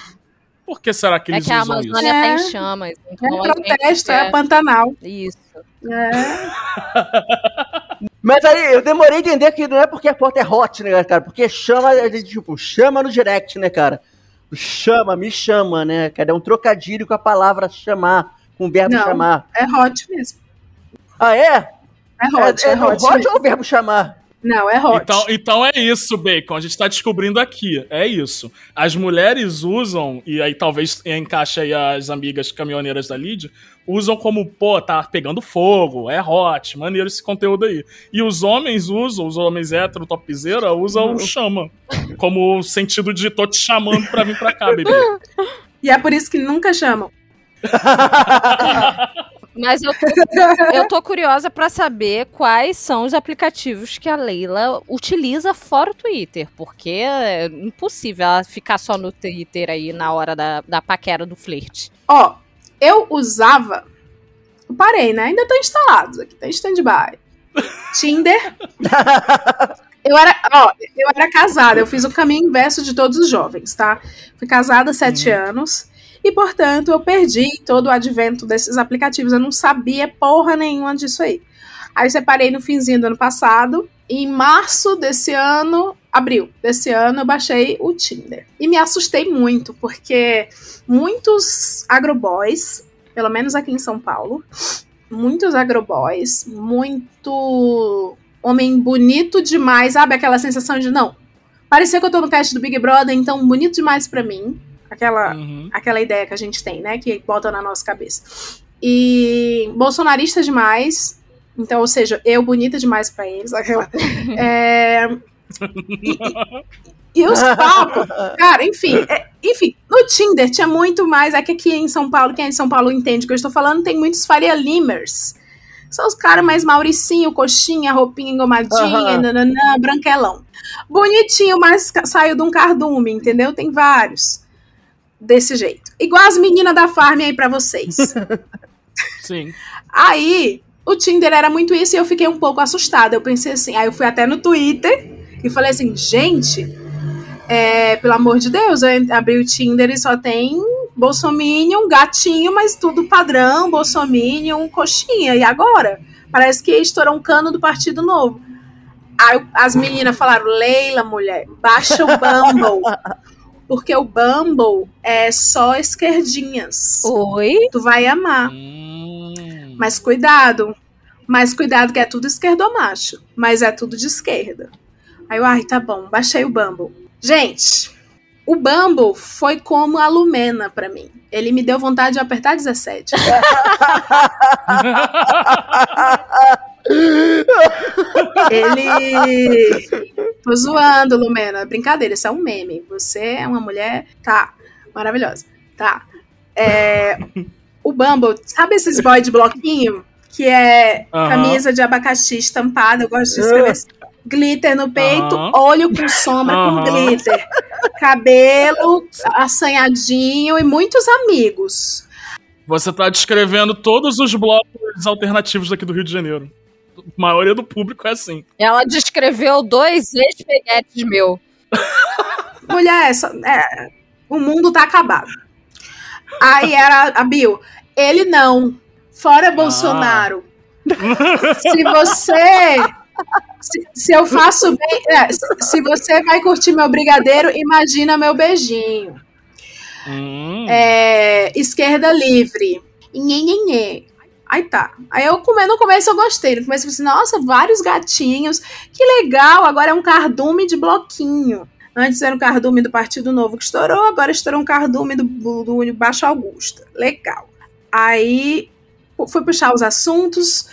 Por que será que É eles que a usam isso? Amazônia tá É. em chamas. É Então a gente protesto, é Pantanal. Isso. É. Mas aí eu demorei a entender que não é porque a foto é hot, né, cara? Porque chama, é tipo, chama no direct, né, cara? Chama, me chama, né? Cara, é um trocadilho com a palavra chamar, com o verbo Não. chamar. É hot mesmo. Ah, é? É hot, é, é, hot. hot mesmo. ou o verbo chamar? Não, é hot. Então, então é isso, Bacon. A gente tá descobrindo aqui. É isso. As mulheres usam, e aí talvez encaixe aí as amigas caminhoneiras da Lid, usam como, pô, tá pegando fogo, é hot, maneiro esse conteúdo aí. E os homens usam, os homens hétero, topzera, usam o chama. Como sentido de tô te chamando pra vir pra cá, bebê. E é por isso que nunca chamam. Mas eu tô, eu tô curiosa pra saber quais são os aplicativos que a Leila utiliza fora o Twitter, porque é impossível ela ficar só no Twitter aí na hora da, da paquera do flerte. Ó, eu usava. Eu parei, né? Ainda estão instalados aqui, tá em stand-by. Tinder. Eu era, ó, eu era casada, eu fiz o caminho inverso de todos os jovens, tá? Fui casada há sete anos e, portanto, eu perdi todo o advento desses aplicativos. Eu não sabia porra nenhuma disso aí. Aí eu separei no finzinho do ano passado. E em março desse ano, abril desse ano, eu baixei o Tinder. E me assustei muito, porque muitos agroboys, pelo menos aqui em São Paulo, muitos agroboys, muito homem bonito demais, sabe aquela sensação de não. Parecia que eu tô no cast do Big Brother, então bonito demais pra mim. Aquela, Uhum. aquela ideia que a gente tem, né? Que botam na nossa cabeça. E bolsonarista demais. Então, ou seja, eu bonita demais pra eles. Aquela, é, e, e- e os papos, cara, enfim, é- enfim, no Tinder tinha muito mais. É que aqui em São Paulo, quem é de São Paulo entende o que eu estou falando, tem muitos Faria Limers. São os caras mais Mauricinho, coxinha, roupinha engomadinha, Aham. nananã, branquelão. Bonitinho, mas saiu de um cardume, entendeu? Tem vários. Desse jeito. Igual as meninas da farm aí pra vocês. Sim. Aí, o Tinder era muito isso e eu fiquei um pouco assustada. Eu pensei assim, aí eu fui até no Twitter e falei assim, gente, é, pelo amor de Deus, eu abri o Tinder e só tem Bolsominion, gatinho, mas tudo padrão, Bolsominion, coxinha. E agora? Parece que estourou um cano do Partido Novo. Aí as meninas falaram, Leila, mulher, baixa o Bumble. Porque o Bumble é só esquerdinhas. Oi? Tu vai amar. Hum. Mas cuidado. Mas cuidado que é tudo esquerdomacho. Mas é tudo de esquerda. Aí eu, ai, tá bom, baixei o Bumble. Gente, o Bumble foi como a Lumena pra mim. Ele me deu vontade de apertar 17. Ele. Tô zoando, Lumena. Brincadeira, isso é um meme. Você é uma mulher. Tá. Maravilhosa. Tá. É, O Bumble, sabe esses boy de bloquinho? Que é camisa de abacaxi estampada. Eu gosto de escrever assim. Glitter no peito, olho com sombra com glitter. Cabelo assanhadinho e muitos amigos. Você tá descrevendo todos os blocos alternativos daqui do Rio de Janeiro. A maioria do público é assim. Ela descreveu dois ex-peguetes meu. Mulher, só- é, o mundo tá acabado. Aí era a Bill. Ele não. Fora Bolsonaro. Se você. Se, se eu faço bem. é, se, se você vai curtir meu brigadeiro, imagina meu beijinho. Hum. É, esquerda livre. Nhenhenhê. Aí tá. Aí eu come, no começo eu gostei. No começo eu falei assim, nossa, vários gatinhos. Que legal, agora é um cardume de bloquinho. Antes era um cardume do Partido Novo que estourou, agora estourou um cardume do, do, Baixo Augusta. Legal. Aí fui puxar os assuntos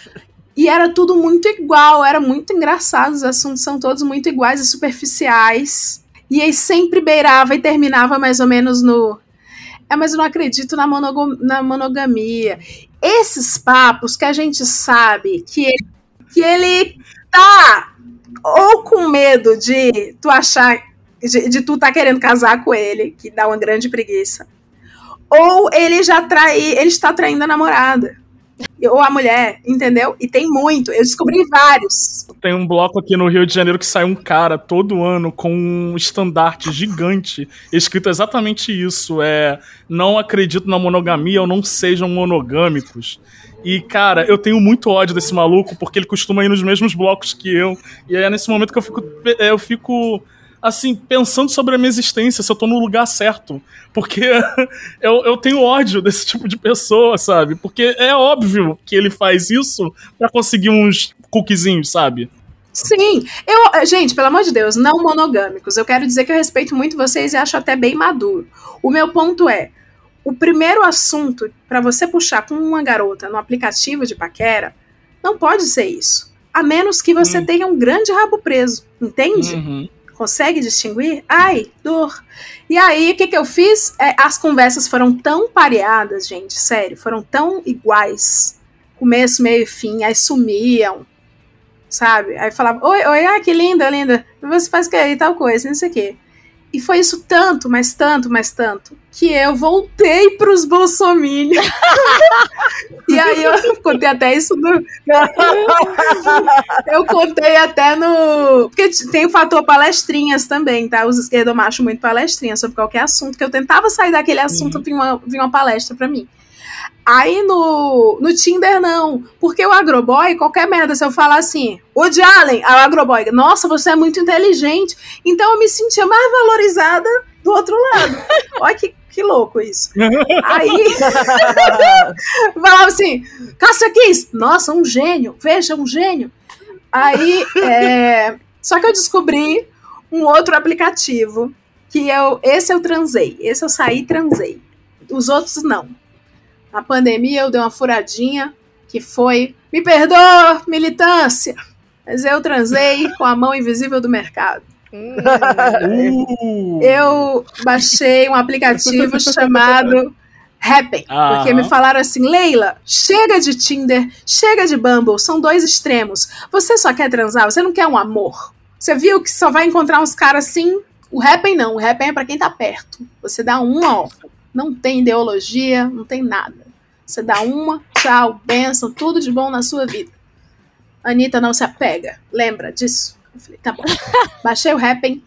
e era tudo muito igual, era muito engraçado. Os assuntos são todos muito iguais e superficiais. E aí sempre beirava e terminava mais ou menos no. É, mas eu não acredito na, monogo- na monogamia. Esses papos que a gente sabe que ele, que ele tá ou com medo de tu achar. De, de tu tá querendo casar com ele, que dá uma grande preguiça. Ou ele já trai. Ele está traindo a namorada. Ou a mulher, entendeu? E tem muito. Eu descobri vários. Tem um bloco aqui no Rio de Janeiro que sai um cara todo ano com um estandarte gigante escrito exatamente isso: é não acredito na monogamia ou não sejam monogâmicos. E, cara, eu tenho muito ódio desse maluco porque ele costuma ir nos mesmos blocos que eu. E é nesse momento que eu fico, eu fico assim, pensando sobre a minha existência, se eu tô no lugar certo. Porque eu, eu tenho ódio desse tipo de pessoa, sabe? Porque é óbvio que ele faz isso pra conseguir uns cookiezinhos, sabe? Sim, eu, gente, pelo amor de Deus, não monogâmicos. Eu quero dizer que eu respeito muito vocês e acho até bem maduro. O meu ponto é: o primeiro assunto pra você puxar com uma garota no aplicativo de paquera não pode ser isso. A menos que você Hum. tenha um grande rabo preso, entende? Uhum. Consegue distinguir? Ai, dor. E aí, o que, que eu fiz? É, as conversas foram tão pareadas, gente, sério, foram tão iguais. Começo, meio e fim, aí sumiam, sabe? Aí falava, oi, oi, ah, que linda, linda. Você faz que aí, tal coisa, não sei o quê. E foi isso tanto, mas tanto, mas tanto, que eu voltei pros bolsominions. e aí eu contei até isso no, eu contei até no. Porque tem o fator palestrinhas também, tá? Os esquerdomachos muito palestrinhas sobre qualquer assunto, que eu tentava sair daquele assunto, vinha uma, vinha uma palestra pra mim. Aí no, no Tinder, não. Porque o agroboy, qualquer merda, se eu falar assim, Allen, aí o agroboy, nossa, você é muito inteligente. Então eu me sentia mais valorizada do outro lado. Olha que, que louco isso. Aí falava assim, Cássia Kiss, nossa, um gênio, veja, um gênio. Aí, é, só que eu descobri um outro aplicativo que eu. Esse eu transei. Esse eu saí e transei. Os outros não. Na pandemia eu dei uma furadinha que foi. Me perdoa, militância! Mas eu transei com a mão invisível do mercado. Uh. Eu baixei um aplicativo chamado Happn, porque Aham. me falaram assim, Leila, chega de Tinder, chega de Bumble, são dois extremos. Você só quer transar, você não quer um amor. Você viu que só vai encontrar uns caras assim? O Happn não, o Happn é pra quem tá perto. Você dá uma, ó, não tem ideologia, não tem nada. Você dá uma, tchau, benção, tudo de bom na sua vida. Anitta não se apega, lembra disso? Eu falei, tá bom. Baixei o Happn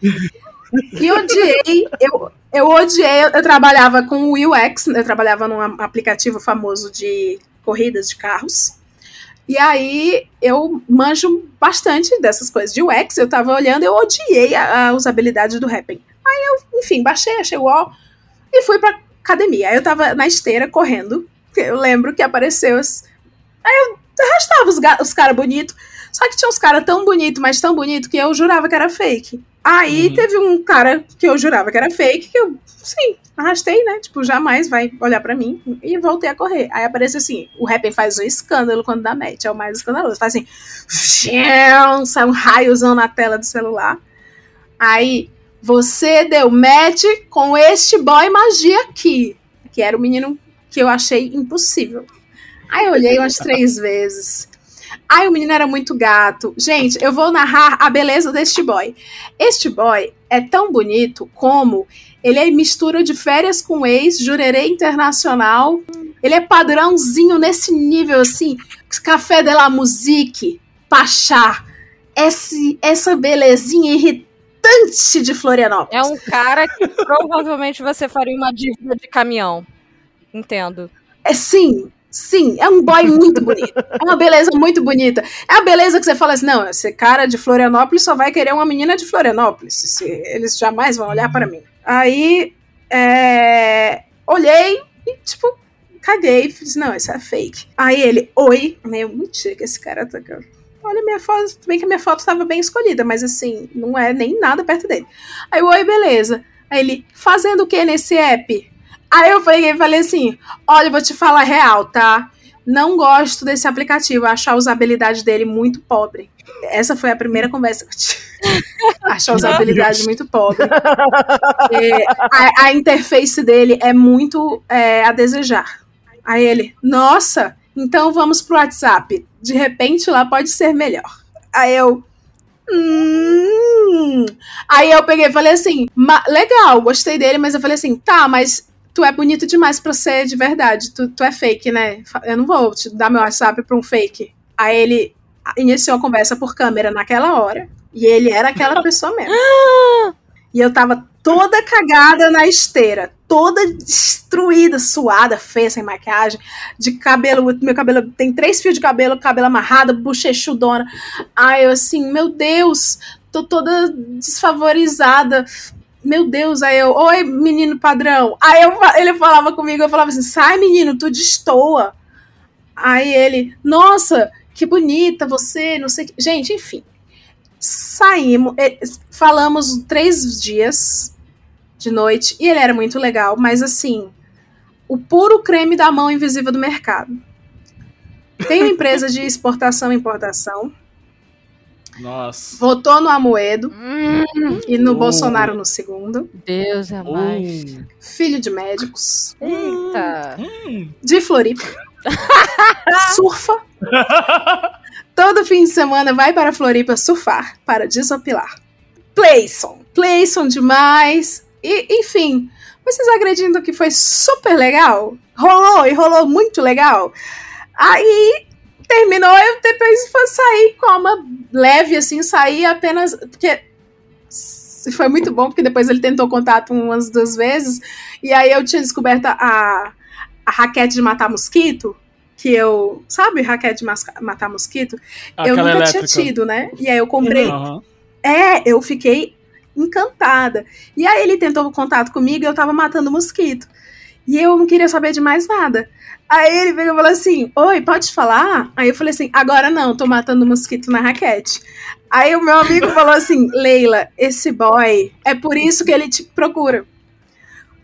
e odiei, eu, eu odiei, eu, trabalhava com o UX, eu trabalhava num aplicativo famoso de corridas de carros. E aí eu manjo bastante dessas coisas de UX, eu tava olhando, eu odiei a, a usabilidade do Happn. Aí eu, enfim, baixei, achei uó, e fui pra academia. Aí eu tava na esteira correndo, eu lembro que apareceu. Aí eu arrastava os, ga- os caras bonitos, só que tinha uns caras tão bonitos, mas tão bonitos, que eu jurava que era fake. Aí Uhum. teve um cara que eu jurava que era fake, que eu, sim, arrastei, né? Tipo, jamais vai olhar pra mim. E voltei a correr. Aí aparece assim: o Happn faz um escândalo quando dá match, é o mais escandaloso. Faz assim, sai um raiozão na tela do celular. Aí, você deu match com este boy magia aqui. Que era o menino que eu achei impossível. Aí eu olhei umas três vezes. Ai, o menino era muito gato. Gente, eu vou narrar a beleza deste boy. Este boy é tão bonito como ele é mistura de férias com ex, jurerê internacional. Ele é padrãozinho nesse nível assim. Café de la musique, Pachá. Esse, essa belezinha irritante de Florianópolis. É um cara que provavelmente você faria uma dívida de caminhão. Entendo. É sim, sim, é um boy muito bonito. É uma beleza muito bonita. É a beleza que você fala assim: não, esse cara de Florianópolis só vai querer uma menina de Florianópolis. Eles jamais vão olhar para mim. Aí, é, olhei e, tipo, caguei. Fiz, não, isso é fake. Aí ele, oi. Meio, mentira que esse cara tá. Olha, minha foto, bem que a minha foto estava bem escolhida, mas assim, não é nem nada perto dele. Aí, eu, oi, beleza. Aí ele, fazendo o que nesse app? Aí eu peguei e falei assim: olha, eu vou te falar real, tá? Não gosto desse aplicativo, acho a usabilidade dele muito pobre. Essa foi a primeira conversa que eu tive. acho a usabilidade muito pobre. É, a, a interface dele é muito é, a desejar. Aí ele, nossa, então vamos pro WhatsApp. De repente lá pode ser melhor. Aí eu. Hum. Aí eu peguei e falei assim: "Ma- legal, gostei dele, mas eu falei assim: tá, mas tu é bonito demais pra ser de verdade. Tu, tu é fake, né? Eu não vou te dar meu WhatsApp pra um fake. Aí ele iniciou a conversa por câmera naquela hora. E ele era aquela pessoa mesmo. E eu tava toda cagada na esteira, toda destruída, suada, feia, sem maquiagem, de cabelo, meu cabelo tem três fios de cabelo, cabelo amarrado, bochechudona. Aí eu assim, meu Deus, tô toda desfavorizada. Meu Deus, aí eu, oi, menino padrão. Aí eu, ele falava comigo, eu falava assim, sai, menino, tu destoa. Aí ele, nossa, que bonita você, não sei que. Gente, enfim. Saímos, eh, falamos três dias de noite e ele era muito legal, mas assim, o puro creme da mão invisível do mercado. Tem uma empresa de exportação e importação, Nossa. votou no Amoedo e no Oh. Bolsonaro no segundo. Deus é mais. Uh. Filho de médicos, Eita. de Floripa. Surfa. Todo fim de semana vai para Floripa surfar, para desopilar. Playson. Playson demais. E, enfim, vocês acreditam que foi super legal? Rolou e rolou muito legal. Aí terminou, eu depois fui sair com uma leve assim, sair apenas. Porque foi muito bom, porque depois ele tentou contato umas duas vezes. E aí eu tinha descoberto a, a raquete de matar mosquito. Que eu. Sabe, raquete de masca- matar mosquito? eu Aquela nunca elétrica. tinha tido, né? E aí eu comprei. Aham. É, eu fiquei encantada. E aí ele tentou contato comigo e eu tava matando mosquito. E eu não queria saber de mais nada. Aí ele veio e falou assim: Oi, pode falar? Aí eu falei assim: Agora não, tô matando mosquito na raquete. Aí o meu amigo falou assim: Leila, esse boy, é por isso que ele te procura.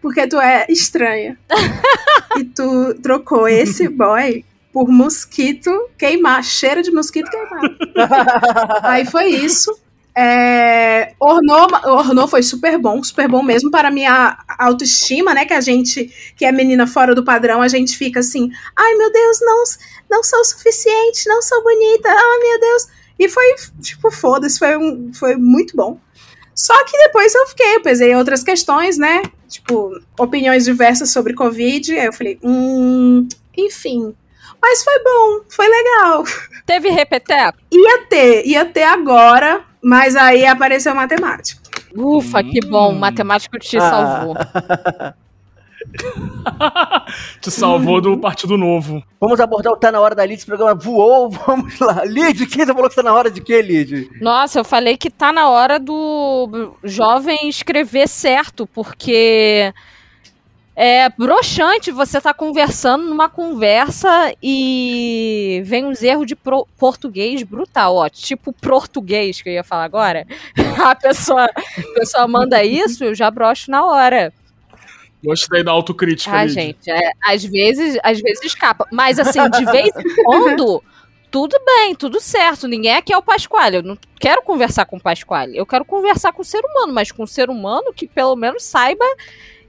Porque tu é estranha. e tu trocou esse boy por mosquito queimar, cheiro de mosquito queimado. Aí foi isso. É, ornou, ornou foi super bom, super bom mesmo para minha autoestima, né? Que a gente, que é menina fora do padrão, a gente fica assim, ai meu Deus, não, não sou o suficiente, não sou bonita, ai meu Deus. E foi, tipo, foda-se, foi, um, foi muito bom. Só que depois eu fiquei, eu pesei outras questões, né? Tipo, opiniões diversas sobre Covid. Aí eu falei, hum, enfim. Mas foi bom, foi legal. Teve repeteco? Ia ter, ia ter agora, mas aí apareceu matemático. Ufa, que bom. Hum. Matemático te Ah. salvou. Te salvou do Partido Novo. Vamos abordar o Tá Na Hora da Lid, esse programa voou, vamos lá. Lid, quem você falou que tá na hora de quê, Lid? Nossa, eu falei que tá na hora do jovem escrever certo, porque é broxante você tá conversando numa conversa e vem uns erros de pro- português brutal, ó, tipo português que eu ia falar agora. A pessoa, a pessoa manda isso, eu já broxo na hora. Gostei da autocrítica. Ah, gente, é, às vezes, às vezes escapa. Mas assim, de vez em quando, tudo bem, tudo certo. Ninguém aqui é o Pasquale. Eu não quero conversar com o Pasquale. Eu quero conversar com o ser humano, mas com o ser humano que pelo menos saiba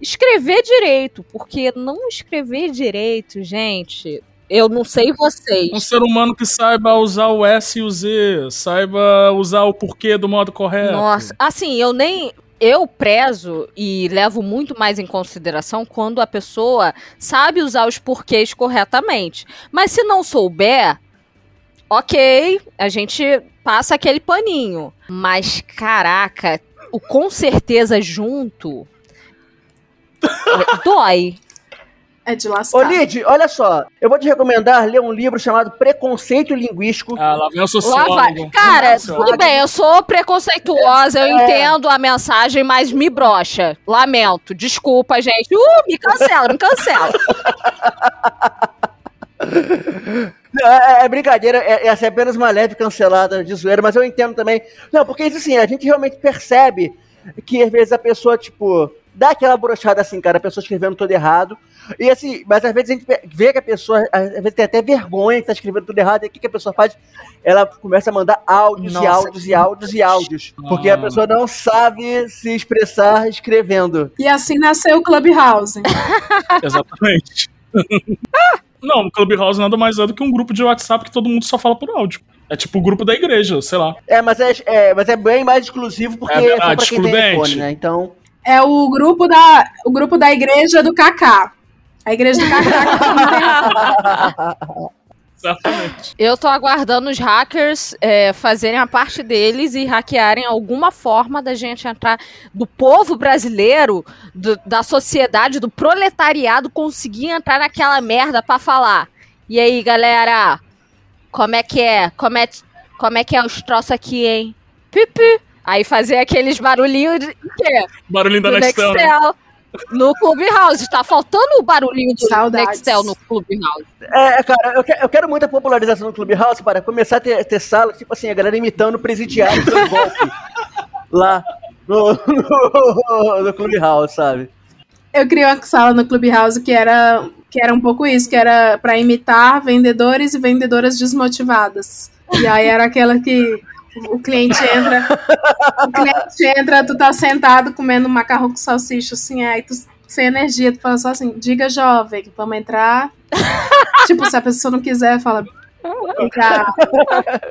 escrever direito. Porque não escrever direito, gente. Eu não sei vocês. Um ser humano que saiba usar o S e o Z, saiba usar o porquê do modo correto. Nossa, assim, eu nem. Eu prezo e levo muito mais em consideração quando a pessoa sabe usar os porquês corretamente. Mas se não souber, ok, a gente passa aquele paninho. Mas, caraca, o com certeza junto. dói. É de Ô, lascar. Lid, olha só. Eu vou te recomendar ler um livro chamado Preconceito Linguístico. Ah, lá vem o Lá sociólogo. vai. Cara, tudo bem, eu sou preconceituosa, eu É. entendo a mensagem, mas me brocha. Lamento. Desculpa, gente. Uh, me cancela, me cancela. É, é brincadeira, é, essa é apenas uma leve cancelada de zoeira, mas eu entendo também. Não, porque isso assim, a gente realmente percebe que às vezes a pessoa, tipo, dá aquela brochada assim, cara, a pessoa escrevendo tudo errado. E assim, mas às vezes a gente vê que a pessoa, às vezes tem até vergonha que tá escrevendo tudo errado, e o que, que a pessoa faz? Ela começa a mandar áudios e Nossa, áudios e áudios e áudios. Porque a Ah. pessoa não sabe se expressar escrevendo. E assim nasceu o Clubhouse. Exatamente. Não, o Clubhouse nada mais é do que um grupo de WhatsApp que todo mundo só fala por áudio. É tipo o grupo da igreja, sei lá. É, mas é, é, mas é bem mais exclusivo porque É é, verdade, só pra quem tem iPhone, né? Então. É o grupo da, o grupo da igreja do Kaká. A igreja do Kaká Exatamente. Eu tô aguardando os hackers é, fazerem a parte deles e hackearem alguma forma da gente entrar, do povo brasileiro, do- da sociedade, do proletariado, conseguir entrar naquela merda pra falar. E aí, galera? Como é que é? Como é, como é que é os troços aqui, hein? Pipi. Aí fazer aqueles barulhinhos de quê? Barulhinho da do Nextel. né? Nextel. No Clubhouse. Tá faltando o barulhinho do Saudades. Nextel no Clubhouse. É, cara, eu, que- eu quero muita popularização no Clubhouse para começar a ter, ter sala, tipo assim, a galera imitando o presidiário do golpe lá no, no, no Clubhouse, sabe? Eu criei uma sala no Clubhouse que era, que era um pouco isso, que era pra imitar vendedores e vendedoras desmotivadas. E aí era aquela que o cliente entra, o cliente entra, tu tá sentado comendo um macarrão com salsicha, assim, aí tu sem energia, tu fala só assim, diga jovem, vamos entrar. tipo, se a pessoa não quiser, fala, entrar,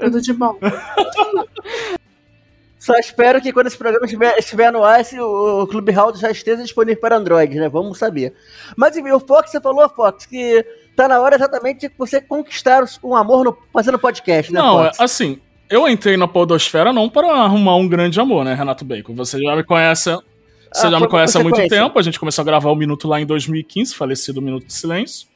tudo de bom. Só espero que quando esse programa estiver, estiver no ar, o, o Clubhouse já esteja disponível para Android, né? Vamos saber. Mas enfim, o Fox, você falou, Fox, que tá na hora exatamente de você conquistar um amor no, fazendo podcast, né, Não, é, Fox? assim, eu entrei na podosfera não para arrumar um grande amor, né, Renato Bacon? Você já me conhece, você Ah, já me conhece há muito consequência. tempo. A gente começou a gravar o Minuto lá em 2015, falecido Minuto de Silêncio.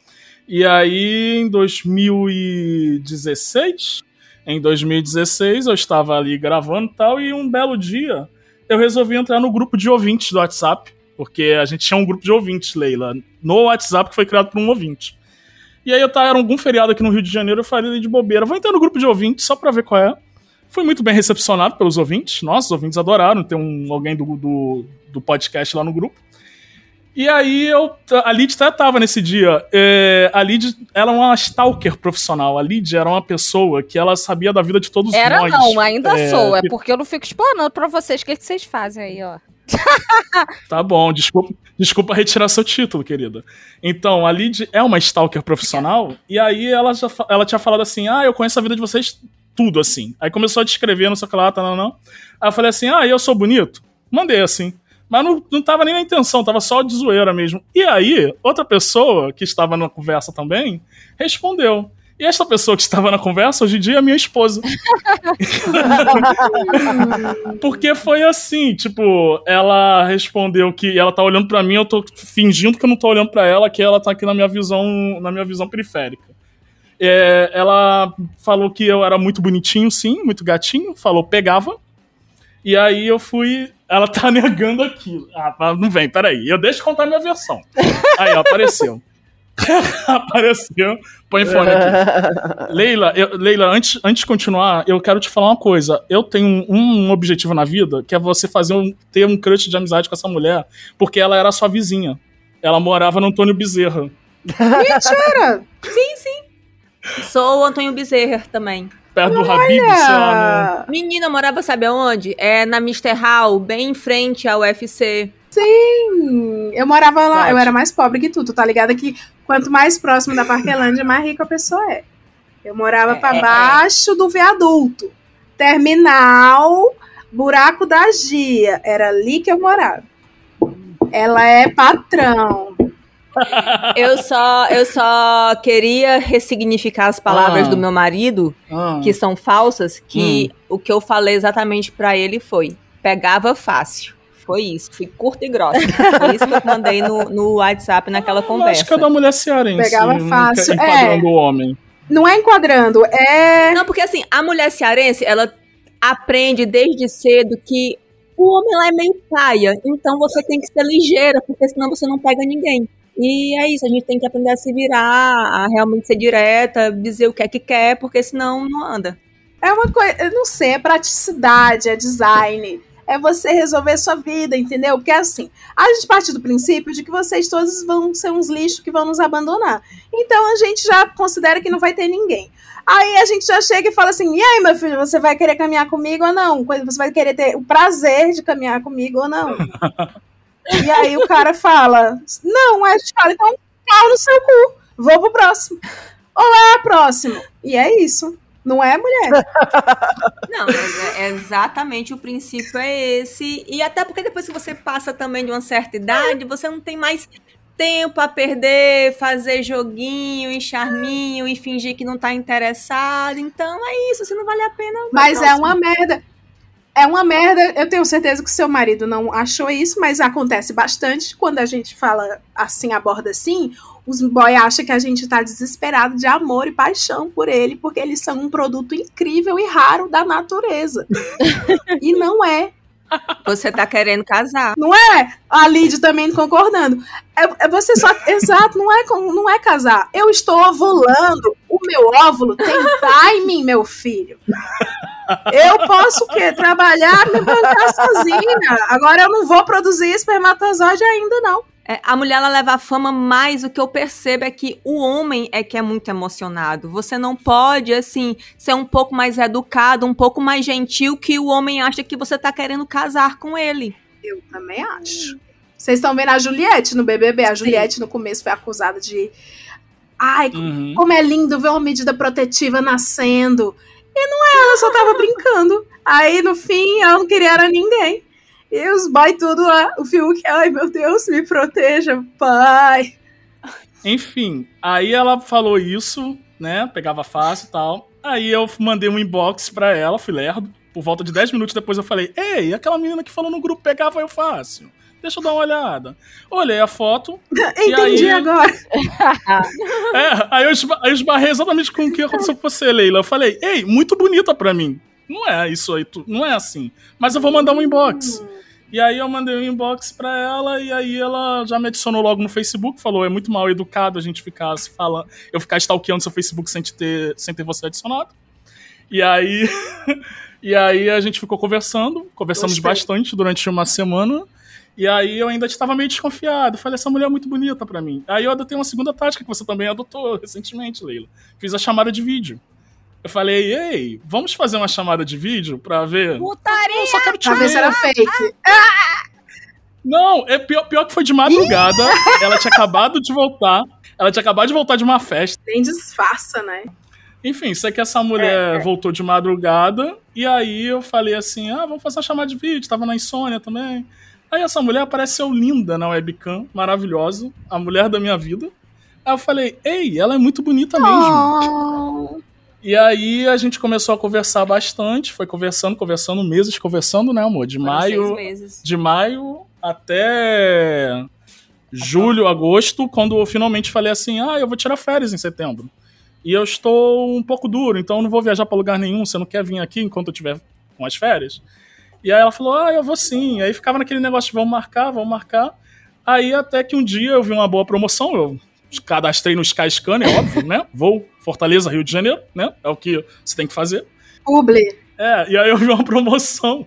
E aí, em 2016, em 2016, eu estava ali gravando e tal, e um belo dia eu resolvi entrar no grupo de ouvintes do WhatsApp, Porque a gente tinha um grupo de ouvintes, Leila, no WhatsApp que foi criado por um ouvinte. E aí eu tava, era algum feriado aqui no Rio de Janeiro, eu falei de bobeira, vou entrar no grupo de ouvintes só pra ver qual é. Fui muito bem recepcionado pelos ouvintes. Nossa, os ouvintes adoraram ter um, alguém do, do, do podcast lá no grupo. E aí eu, a Lid até tava nesse dia. É, a Lid ela é uma stalker profissional. A Lid era uma pessoa que ela sabia da vida de todos Era nós. não, ainda É, sou. É que- porque eu não fico explanando pra vocês o que, que vocês fazem aí, ó. Tá bom, desculpa, desculpa retirar seu título, querida. Então, a Lid é uma stalker profissional, e aí ela, já, ela tinha falado assim: ah, eu conheço a vida de vocês tudo, assim. Aí começou a descrever, não sei o que lá, tá, não, não. Aí eu falei assim: ah, eu sou bonito? Mandei assim. Mas não, não tava nem na intenção, tava só de zoeira mesmo. E aí, outra pessoa que estava na conversa também respondeu. E essa pessoa que estava na conversa, hoje em dia, é minha esposa. Porque foi assim, tipo, ela respondeu que ela tá olhando pra mim, eu tô fingindo que eu não tô olhando pra ela, que ela tá aqui na minha visão, na minha visão periférica. É, ela falou que eu era muito bonitinho, sim, muito gatinho, falou pegava. E aí eu fui. Ela tá negando aquilo. Ah, não vem, peraí. Eu deixo eu contar minha versão. Aí, ó, apareceu. apareceu. Põe fone aqui. Leila, eu- Leila antes, antes de continuar, eu quero te falar uma coisa. Eu tenho um, um objetivo na vida, que é você fazer um, ter um crush de amizade com essa mulher, porque ela era sua vizinha. Ela morava no Antônio Bezerra. Mentira! Sou o Antônio Bezerra também. Perto do Habib, sei lá. no- Ah, Menina, morava, sabe aonde? É na Mr. Hall, bem em frente ao UFC. hum, eu morava lá, Pode. eu era mais pobre que tu, tu tá ligado que quanto mais próximo da Parquelândia, mais rica a pessoa é. Eu morava É, pra é, é. baixo do viaduto. Terminal, buraco da Gia. Era ali que eu morava. Ela é patrão. Eu só, eu só queria ressignificar as palavras Ah. do meu marido, Ah. que são falsas, que o que eu falei exatamente pra ele foi: pegava fácil. Foi isso, fui curta e grossa. Foi isso que eu mandei no, no WhatsApp naquela Acho conversa. que é da mulher cearense. Pegava fácil, Enquadrando o homem. Não é enquadrando, é. Não, porque assim, a mulher cearense, ela aprende desde cedo que o homem lá é meio paia, então você tem que ser ligeira, porque senão você não pega ninguém. E é isso, a gente tem que aprender a se virar, a realmente ser direta, dizer o que é que quer, porque senão não anda. É uma coisa, eu não sei, é praticidade, é design. É você resolver sua vida, entendeu? Porque assim, a gente parte do princípio de que vocês todos vão ser uns lixos que vão nos abandonar. Então a gente já considera que não vai ter ninguém. Aí a gente já chega e fala assim: e aí, meu filho, você vai querer caminhar comigo ou não? Você vai querer ter o prazer de caminhar comigo ou não? e aí o cara fala: não, a gente fala, então pau no seu cu, vou pro próximo. Olá, próximo. E é isso. Não é, mulher? Não, é exatamente o princípio é esse. E até porque depois que você passa também de uma certa idade, você não tem mais tempo a perder, fazer joguinho e charminho e fingir que não tá interessado. Então é isso, se não vale a pena. Mas é uma merda. É uma merda. Eu tenho certeza que seu marido não achou isso, mas acontece bastante quando a gente fala assim, aborda assim. Os boy acham que a gente tá desesperado de amor e paixão por ele, porque eles são um produto incrível e raro da natureza. e não é. Você tá querendo casar. Não é? A Lid também concordando. É, é você só. Exato, não é, não é casar. Eu estou ovulando. O meu óvulo tem timing, meu filho. Eu posso o quê? Trabalhar, me bancar sozinha. Agora eu não vou produzir espermatozoide ainda, não. É, a mulher ela leva a fama, mas o que eu percebo é que o homem é que é muito emocionado. Você não pode, assim, ser um pouco mais educado, um pouco mais gentil, que o homem acha que você tá querendo casar com ele. Eu também acho. Vocês estão vendo a Juliette no BBB? A Juliette no começo foi acusada de. Ai, Uhum. como é lindo ver uma medida protetiva nascendo. E não é, ela só tava brincando. Aí, no fim, ela não queria era ninguém. E os boy tudo lá, o Fiuk, ai meu Deus, me proteja, pai. Enfim, aí ela falou isso, né? Pegava fácil e tal. Aí eu mandei um inbox pra ela, fui lerdo. Por volta de 10 minutos depois eu falei: Ei, aquela menina que falou no grupo pegava eu fácil. Deixa eu dar uma olhada. Olhei a foto. Entendi aí- agora. É, aí eu, esba- aí eu esbarrei exatamente com o que aconteceu com você, Leila. Eu falei: Ei, muito bonita pra mim. Não é isso aí, não é assim. Mas eu vou mandar um inbox. E aí eu mandei um inbox pra ela e aí ela já me adicionou logo no Facebook, falou, é muito mal educado a gente ficar se falando, eu ficar stalkeando seu Facebook sem, te ter, sem ter você adicionado. E aí, e aí a gente ficou conversando, conversamos Gostei. bastante durante uma semana. E aí eu ainda estava meio desconfiado. Falei, essa mulher é muito bonita pra mim. Aí eu adotei uma segunda tática que você também adotou recentemente, Leila. Fiz a chamada de vídeo. Eu falei, ei, vamos fazer uma chamada de vídeo pra ver? Putaria! Eu só quero te Pra ver se era fake. Não, é pior, pior que foi de madrugada. ela tinha acabado de voltar. Ela tinha acabado de voltar de uma festa. Nem disfarça, né? Enfim, sei que essa mulher voltou de madrugada. E aí eu falei assim: ah, vamos fazer uma chamada de vídeo. Tava na insônia também. Aí essa mulher apareceu linda na webcam, maravilhosa, a mulher da minha vida. Aí eu falei: ei, ela é muito bonita mesmo. E aí a gente começou a conversar bastante, foi conversando, conversando, meses conversando, né, amor? De Foram maio, de maio até julho, agosto, quando eu finalmente falei assim: ah, eu vou tirar férias em setembro. E eu estou um pouco duro, então eu não vou viajar para lugar nenhum. Você não quer vir aqui enquanto eu estiver com as férias? E aí ela falou: ah, eu vou sim. Aí ficava naquele negócio de vamos marcar, vamos marcar. Aí até que um dia eu vi uma boa promoção, eu cadastrei no Sky Scanner, óbvio, né? Vou Fortaleza, Rio de Janeiro, né? É o que você tem que fazer. Publi. É, e aí eu vi uma promoção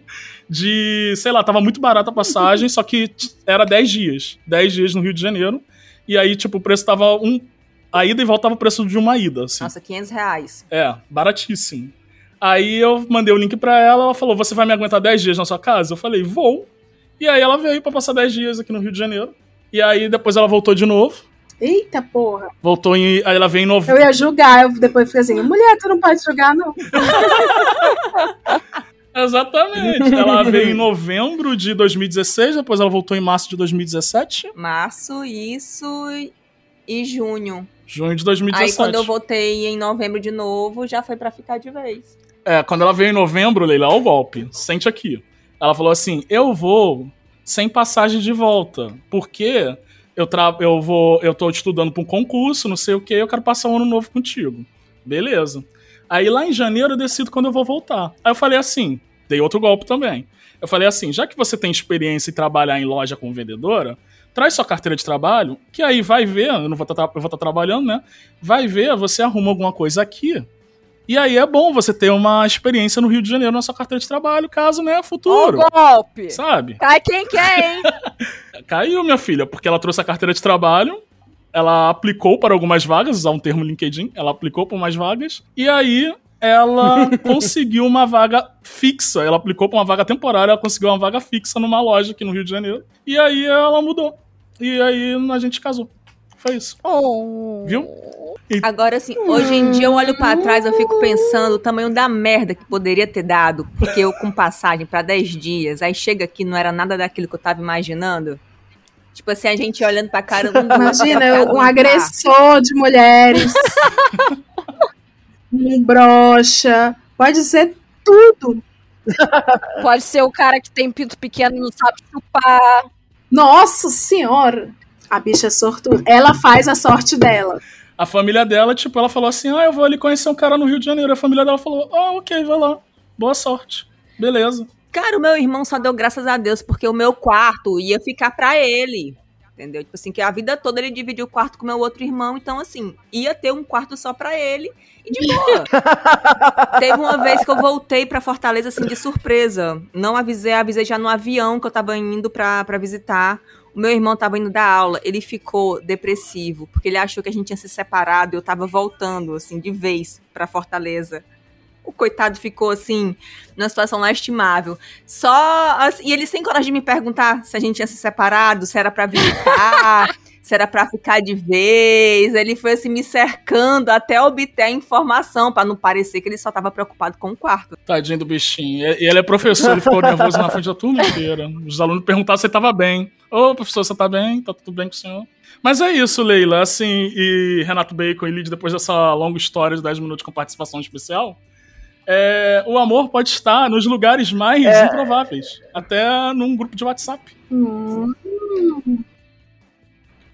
de, sei lá, tava muito barata a passagem, só que era 10 dias. 10 dias no Rio de Janeiro. E aí, tipo, o preço tava um. A ida e volta tava o preço de uma ida, assim. Nossa, 500 reais. É, baratíssimo. Aí eu mandei o link pra ela, ela falou: Você vai me aguentar 10 dias na sua casa? Eu falei: Vou. E aí ela veio pra passar 10 dias aqui no Rio de Janeiro. E aí depois ela voltou de novo. Eita porra. Voltou em. Aí ela veio em novembro. Eu ia julgar, eu depois fiquei assim, mulher, tu não pode julgar, não. Exatamente. Ela veio em novembro de 2016, depois ela voltou em março de 2017. Março, isso e junho. Junho de 2017. Aí quando eu voltei em novembro de novo, já foi pra ficar de vez. É, quando ela veio em novembro, Leila, olha o golpe. Sente aqui. Ela falou assim: eu vou sem passagem de volta. Porque eu, tra eu vou. Eu tô estudando pra um concurso, não sei o que, eu quero passar um ano novo contigo. Beleza. Aí lá em janeiro eu decido quando eu vou voltar. Aí eu falei assim, dei outro golpe também. Eu falei assim, já que você tem experiência em trabalhar em loja como vendedora, traz sua carteira de trabalho, que aí vai ver, eu não vou estar vou estar trabalhando, né? Vai ver, você arruma alguma coisa aqui. E aí é bom você ter uma experiência no Rio de Janeiro na sua carteira de trabalho, caso, né, futuro. golpe! Sabe? Cai quem quer, hein? Caiu, minha filha, porque ela trouxe a carteira de trabalho, ela aplicou para algumas vagas, usar um termo LinkedIn, ela aplicou para umas vagas, e aí ela conseguiu uma vaga fixa. Ela aplicou para uma vaga temporária, ela conseguiu uma vaga fixa numa loja aqui no Rio de Janeiro. E aí ela mudou. E aí a gente casou. Foi isso. Oh. Viu? Agora, assim, hoje em dia eu olho pra trás eu fico pensando o tamanho da merda que poderia ter dado, porque eu com passagem pra 10 dias, aí chega aqui não era nada daquilo que eu tava imaginando. Tipo assim, a gente olhando pra cara Imagina, um um agressor de mulheres. um brocha. Pode ser tudo. Pode ser o cara que tem pinto pequeno e não sabe chupar. Nossa senhora. A bicha é sortuda. Ela faz a sorte dela. A família dela, tipo, ela falou assim: Ah, eu vou ali conhecer um cara no Rio de Janeiro. A família dela falou: Ah, ok, vai lá. Boa sorte. Beleza. Cara, o meu irmão só deu graças a Deus porque o meu quarto ia ficar pra ele. Entendeu? Tipo assim, que a vida toda ele dividiu o quarto com meu outro irmão, então assim, ia ter um quarto só pra ele e de boa. Teve uma vez que eu voltei pra Fortaleza assim de surpresa. Não avisei, avisei já no avião que eu tava indo pra, pra visitar. O meu irmão tava indo dar aula, ele ficou depressivo, porque ele achou que a gente tinha se separado e eu tava voltando, assim, de vez pra Fortaleza. O coitado ficou, assim, numa situação lastimável. Só. assim, e ele sem coragem de me perguntar se a gente tinha se separado, se era pra visitar, se era pra ficar de vez. Ele foi, assim, me cercando até obter a informação, pra não parecer que ele só tava preocupado com o quarto. Tadinho do bichinho. E ele é professor, ele ficou nervoso na frente da turma inteira. Os alunos perguntaram se ele tava bem. Ô, professor, você tá bem? Tá tudo bem com o senhor? Mas é isso, Leila. Assim, e Renato Bacon e Lid, depois dessa longa história de 10 minutos com participação especial, é, o amor pode estar nos lugares mais É. improváveis. Até num grupo de WhatsApp.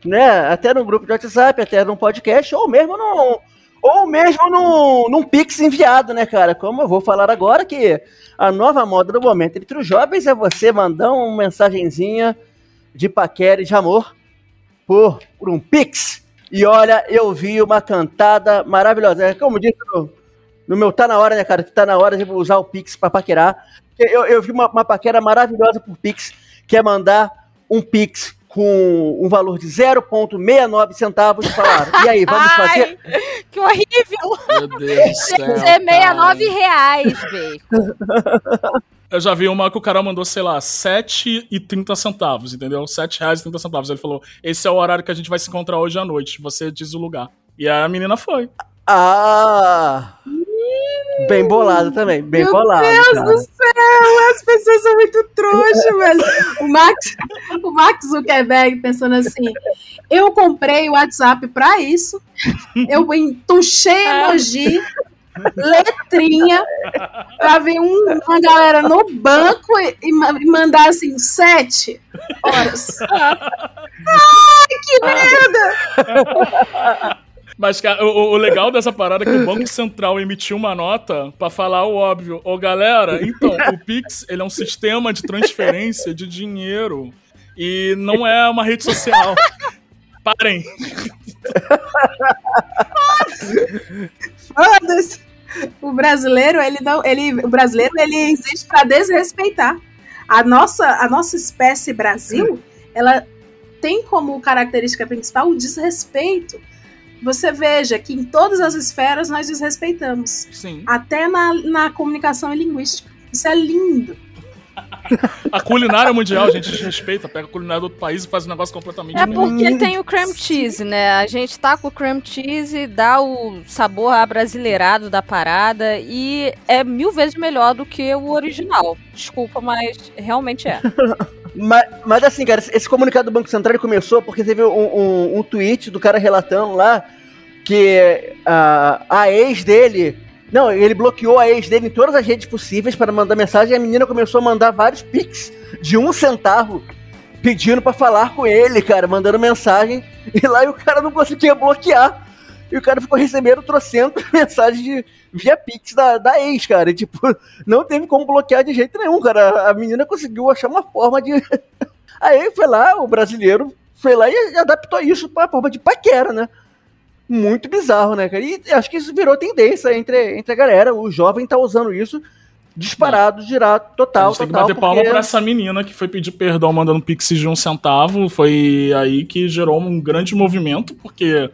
Né? Até num grupo de WhatsApp, até num podcast, ou mesmo num, Ou mesmo num, num Pix enviado, né, cara? Como eu vou falar agora que a nova moda do momento entre os jovens é você mandar uma mensagenzinha de paquera e de amor por, por um Pix. E olha, eu vi uma cantada maravilhosa. É como disse no, no meu Tá Na Hora, né, cara? Tá na hora de usar o Pix pra paquerar. Eu, eu vi uma, uma paquera maravilhosa por Pix, que é mandar um Pix com um valor de 0,69 centavos e falar, e aí, vamos fazer? Ai, que horrível! Meu Deus do céu. Tem que ser 69 reais, bacon. Eu já vi uma que o cara mandou, sei lá, 7,30 centavos, entendeu? 7 reais e 30 centavos. Ele falou: esse é o horário que a gente vai se encontrar hoje à noite. Você diz o lugar. E a menina foi. Ah! Bem bolado também, bem Meu bolado. Deus cara. do céu, as pessoas são muito trouxas, velho. O Max, o Max Zuckerberg pensando assim: eu comprei o WhatsApp pra isso, eu entuchei emoji, letrinha, pra ver um- uma galera no banco e, e mandar assim, sete horas. Ai, que merda! Mas, cara, o, o legal dessa parada é que o Banco Central emitiu uma nota pra falar o óbvio. Ô, galera, então, o Pix, ele é um sistema de transferência de dinheiro. E não é uma rede social. Parem. Foda-se. O brasileiro, ele não, ele, o brasileiro, ele existe para desrespeitar. A nossa, a nossa espécie Brasil, ela tem como característica principal o desrespeito. Você veja que em todas as esferas nós desrespeitamos, Sim. até na, na comunicação e linguística. Isso é lindo. A culinária mundial, a gente desrespeita. Pega a culinária do outro país e faz um negócio completamente É porque tem o cream cheese, né? A gente tá com o cream cheese, dá o sabor abrasileirado da parada e é mil vezes melhor do que o original. Desculpa, mas realmente é. Mas, mas assim, cara, esse comunicado do Banco Central começou porque teve um, um, um tweet do cara relatando lá que a, a ex dele. Não, ele bloqueou a ex dele em todas as redes possíveis para mandar mensagem e a menina começou a mandar vários pics de um centavo pedindo pra falar com ele, cara, mandando mensagem. E lá o cara não conseguia bloquear. E o cara ficou recebendo trocentas mensagens de, via Pix da, da ex, cara. E, tipo, não teve como bloquear de jeito nenhum, cara. A menina conseguiu achar uma forma de. Aí foi lá, o brasileiro foi lá e adaptou isso pra forma de paquera, né? Muito bizarro, né, cara? E acho que isso virou tendência entre, entre a galera. O jovem tá usando isso disparado, girado, A total, gente tem que total. bater palma porque- pra essa menina que foi pedir perdão mandando pix de um centavo. Foi aí que gerou um grande movimento, porque. Eu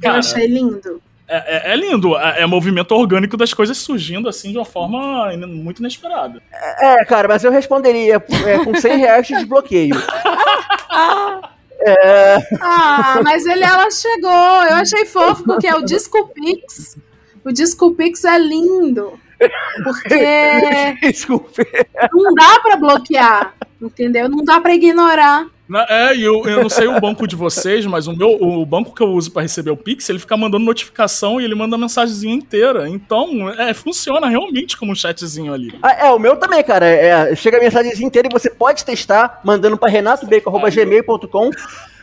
Cara, achei lindo. É, é- é lindo. É, é movimento orgânico das coisas surgindo assim de uma forma muito inesperada. É, cara, mas eu responderia é, com 100 reais de desbloqueio. Ah, mas ele, ela chegou. Eu achei fofo porque é o Discopix. O Discopix é lindo. Porque Desculpe. não dá pra bloquear, entendeu? Não dá pra ignorar. Na- É, e eu, eu não sei o banco de vocês, mas o meu o banco que eu uso pra receber o Pix, ele fica mandando notificação e ele manda a mensagenzinha inteira. Então, é, funciona realmente como um chatzinho ali. Ah, é, o meu também, cara. É, chega a mensagem inteira e você pode testar mandando para renatobacon.gmail.com.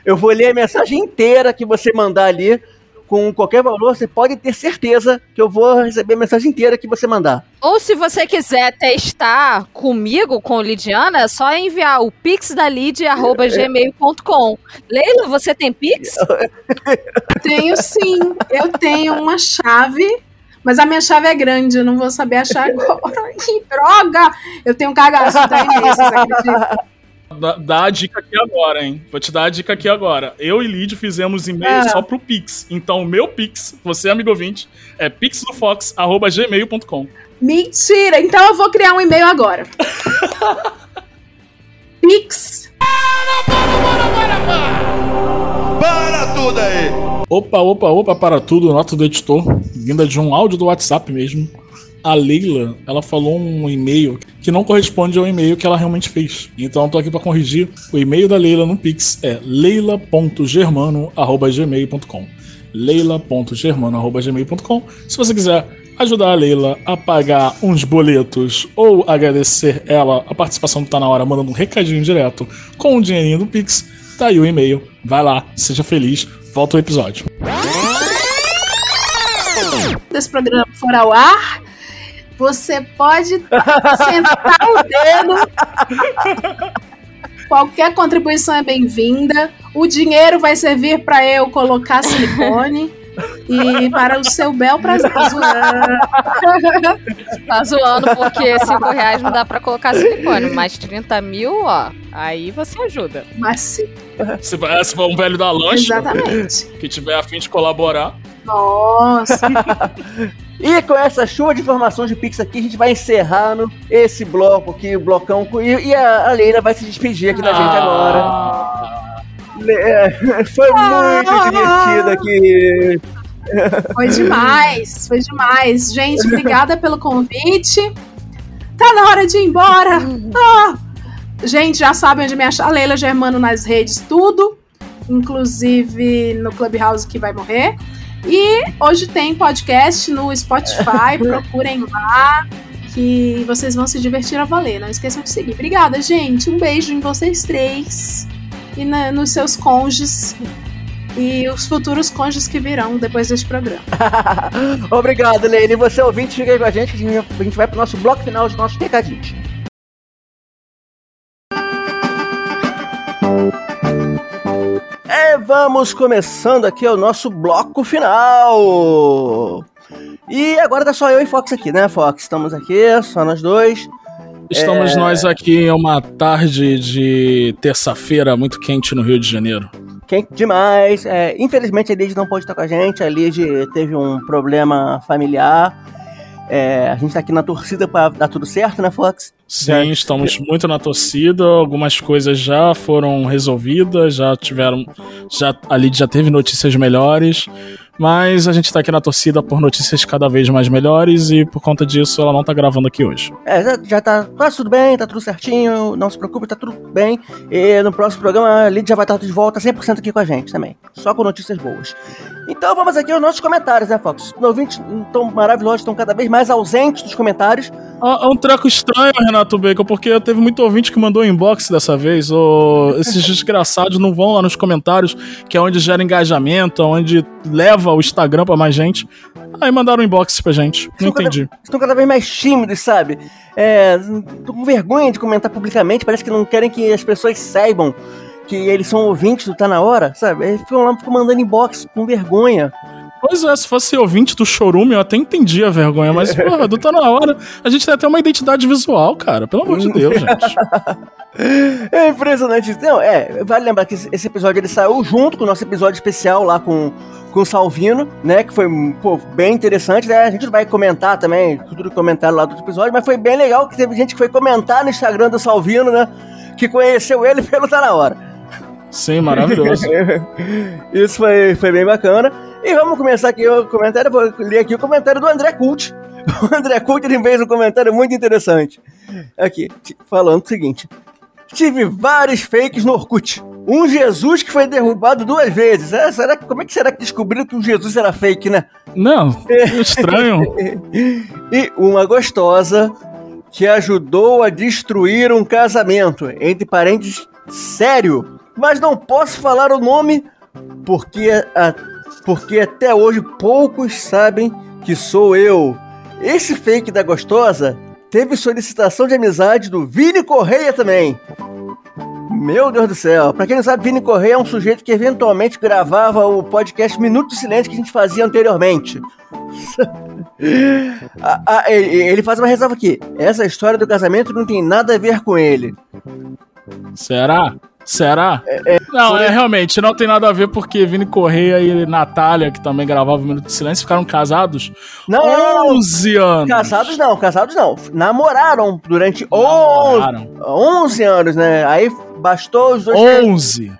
Eu vou ler a mensagem inteira que você mandar ali com qualquer valor. Você pode ter certeza que eu vou receber a mensagem inteira que você mandar. Ou se você quiser testar comigo, com Lidiana, é só enviar o pixdalid.gmail.com. Leila, você tem pix? Tenho sim. Eu tenho uma chave. Mas a minha chave é grande, eu não vou saber achar agora. Que droga! Eu tenho um cagaço da e-mail, vocês acreditam? Dá, dá a dica aqui agora, hein? Vou te dar a dica aqui agora. Eu e Lid fizemos e-mail Ah. só pro Pix. Então, o meu Pix, você, amigo ouvinte, é pixdofox.gmail.com. Mentira! Então eu vou criar um e-mail agora. Pix. Para tudo aí! Opa, opa, opa, para tudo, nota do editor, vinda de um áudio do WhatsApp mesmo. A Leila, ela falou um e-mail que não corresponde ao e-mail que ela realmente fez. Então eu tô aqui para corrigir. O e-mail da Leila no Pix é leila.germano@gmail.com. leila.germano@gmail.com. Se você quiser ajudar a Leila a pagar uns boletos ou agradecer ela a participação do Tá Na Hora mandando um recadinho direto com o dinheirinho do Pix, tá aí o e-mail. Vai lá, seja feliz. Volta o episódio. desse programa for ao ar, você pode sentar o dedo. Qualquer contribuição é bem-vinda. O dinheiro vai servir para eu colocar silicone. E para o seu bel prazer. Tô zoando. Tá zoando porque 5 reais não dá pra colocar silicone, mas 30 mil, ó, aí você ajuda. Mas sim, Se, vai- se for um velho da lancha exatamente. que tiver afim de colaborar. Nossa. E com essa chuva de informações de Pix aqui, a gente vai encerrando esse bloco aqui, o blocão. com- E, e a, a Leila vai se despedir aqui da gente agora. Ah, É, foi muito divertido aqui. Foi demais, foi demais. Gente, obrigada pelo convite. Tá na hora de ir embora. Ah. Gente, já sabem onde me achar. Leila Germano nas redes, tudo. Inclusive no Clubhouse que vai morrer. E hoje tem podcast no Spotify. Procurem lá. Que vocês vão se divertir a valer. Não esqueçam de seguir. Obrigada, gente. Um beijo em vocês três. E na- nos seus cônjuges. E os futuros cônjuges que virão depois deste programa. Obrigado, Leila. E você, ouvinte, fica aí com a gente, que a gente- vai pro nosso bloco final dos nossos recadinhos. É, vamos começando aqui o nosso bloco final. E agora tá só eu e Fox aqui, né, Fox? Estamos aqui, só nós dois. Estamos nós aqui em uma tarde de terça-feira muito quente no Rio de Janeiro. Quem demais. É, infelizmente a Lid não pode estar com a gente. A Lid teve um problema familiar. É, a gente tá aqui na torcida pra dar tudo certo, né, Fox? Sim, estamos muito na torcida. Algumas coisas já foram resolvidas, já tiveram. Já, a Lid já teve notícias melhores. Mas a gente tá aqui na torcida por notícias cada vez mais melhores e por conta disso ela não tá gravando aqui hoje. É, já, já tá quase tudo bem, tá tudo certinho, não se preocupe, tá tudo bem. E no próximo programa a Lid já vai estar de volta 100% aqui com a gente também, só com notícias boas. Então vamos aqui aos nossos comentários, né, Fox? Os ouvintes tão maravilhosos, estão cada vez mais ausentes dos comentários. É um treco estranho, Renato Bacon, porque teve muito ouvinte que mandou inbox dessa vez. Ô, esses desgraçados não vão lá nos comentários, que é onde gera engajamento, onde leva o Instagram pra mais gente. Aí mandaram inbox pra gente. Não Estão entendi. Cada, estão cada vez mais tímidos, sabe? É, tô com vergonha de comentar publicamente, parece que não querem que as pessoas saibam que eles são ouvintes do Tá Na Hora, sabe? Eles ficam lá ficam mandando inbox com vergonha. Pois é, se fosse ouvinte do Chorume, eu até entendia a vergonha, mas, porra, do tá na hora. A gente tem até uma identidade visual, cara. Pelo amor de Deus, gente. É impressionante. Não, é, vale lembrar que esse- episódio ele saiu junto com o nosso episódio especial lá com, com o Salvino, né? Que foi pô, bem interessante, né? A gente vai comentar também tudo comentário lá do episódio, mas foi bem legal que teve gente que foi comentar no Instagram do Salvino, né? Que conheceu ele pelo Tá Na Hora. Sim, maravilhoso. Isso foi, foi bem bacana. E vamos começar aqui o comentário. Vou ler aqui o comentário do André Cult. O André Cult ele fez um comentário muito interessante. Aqui, falando o seguinte: Tive vários fakes no Orkut. Um Jesus que foi derrubado duas vezes. É, será, como é que será que descobriram que o Jesus era fake, né? Não, estranho. E uma gostosa que ajudou a destruir um casamento. Entre parênteses, sério. Mas não posso falar o nome porque, a- porque até hoje poucos sabem que sou eu. Esse fake da gostosa teve solicitação de amizade do Vini Correia também. Meu Deus do céu. Pra quem não sabe, Vini Correia é um sujeito que eventualmente gravava o podcast Minuto de Silêncio que a gente fazia anteriormente. Ah, ah, ele, ele faz uma ressalva aqui. Essa história do casamento não tem nada a ver com ele. Será? Será? não, é realmente, não tem nada a ver porque Vini Correia e Natália, que também gravavam o Minuto de Silêncio, ficaram casados Não, não, não. 11 anos. Casados não, casados não. Namoraram durante 11, Namoraram. 11 anos, né? Aí bastou os dois. 11.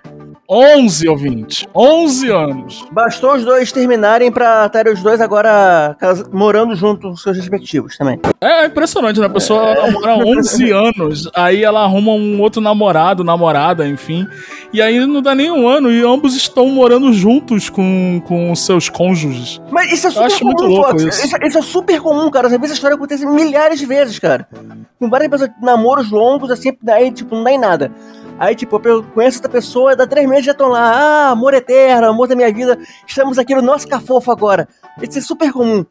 11, ouvinte. 11 anos. Bastou os dois terminarem pra estarem os dois agora morando junto com seus respectivos também. É impressionante, né? A pessoa namora 11 anos, aí ela arruma um outro namorado, namorada, enfim. E aí não dá nem um ano e ambos estão morando juntos com, com seus cônjuges. Mas isso é super acho comum, muito louco Fox. isso. Isso. isso é super comum, cara. Às vezes essa história acontece milhares de vezes, cara. Com várias pessoas, namoros longos, assim, daí, tipo, não dá em nada. Aí, tipo, eu conheço outra pessoa, dá três meses já estão lá. Ah, amor eterno, amor da minha vida. Estamos aqui no nosso cafofo agora. Isso é super comum.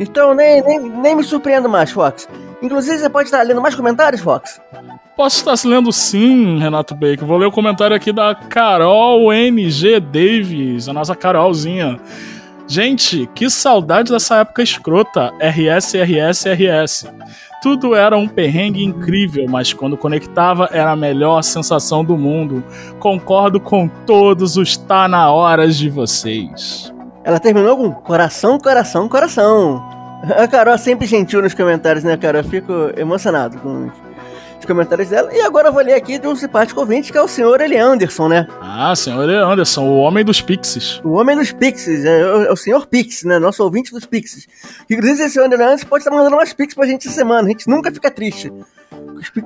Então nem, nem, nem me surpreendo mais, Fox. Inclusive, você pode estar lendo mais comentários, Fox? Posso estar lendo sim, Renato Bacon. Vou ler o comentário aqui da Carol NG Davis, a nossa Carolzinha. Gente, que saudade dessa época escrota. RS, RS, RS. Tudo era um perrengue incrível, mas quando conectava era a melhor sensação do mundo. Concordo com todos os tá na horas de vocês. Ela terminou com coração, coração, coração. A Carol é sempre gentil nos comentários, né, cara? Eu fico emocionado com os comentários dela. E agora eu vou ler aqui de um simpático ouvinte, que é o senhor Eli Anderson, né? Ah, senhor Eli Anderson, o homem dos pixies. O homem dos pixies, é, o, é o senhor Pix, né? Nosso ouvinte dos pixies. Inclusive, esse senhor Eli Anderson pode estar mandando umas pix pra gente essa semana. A gente nunca fica triste.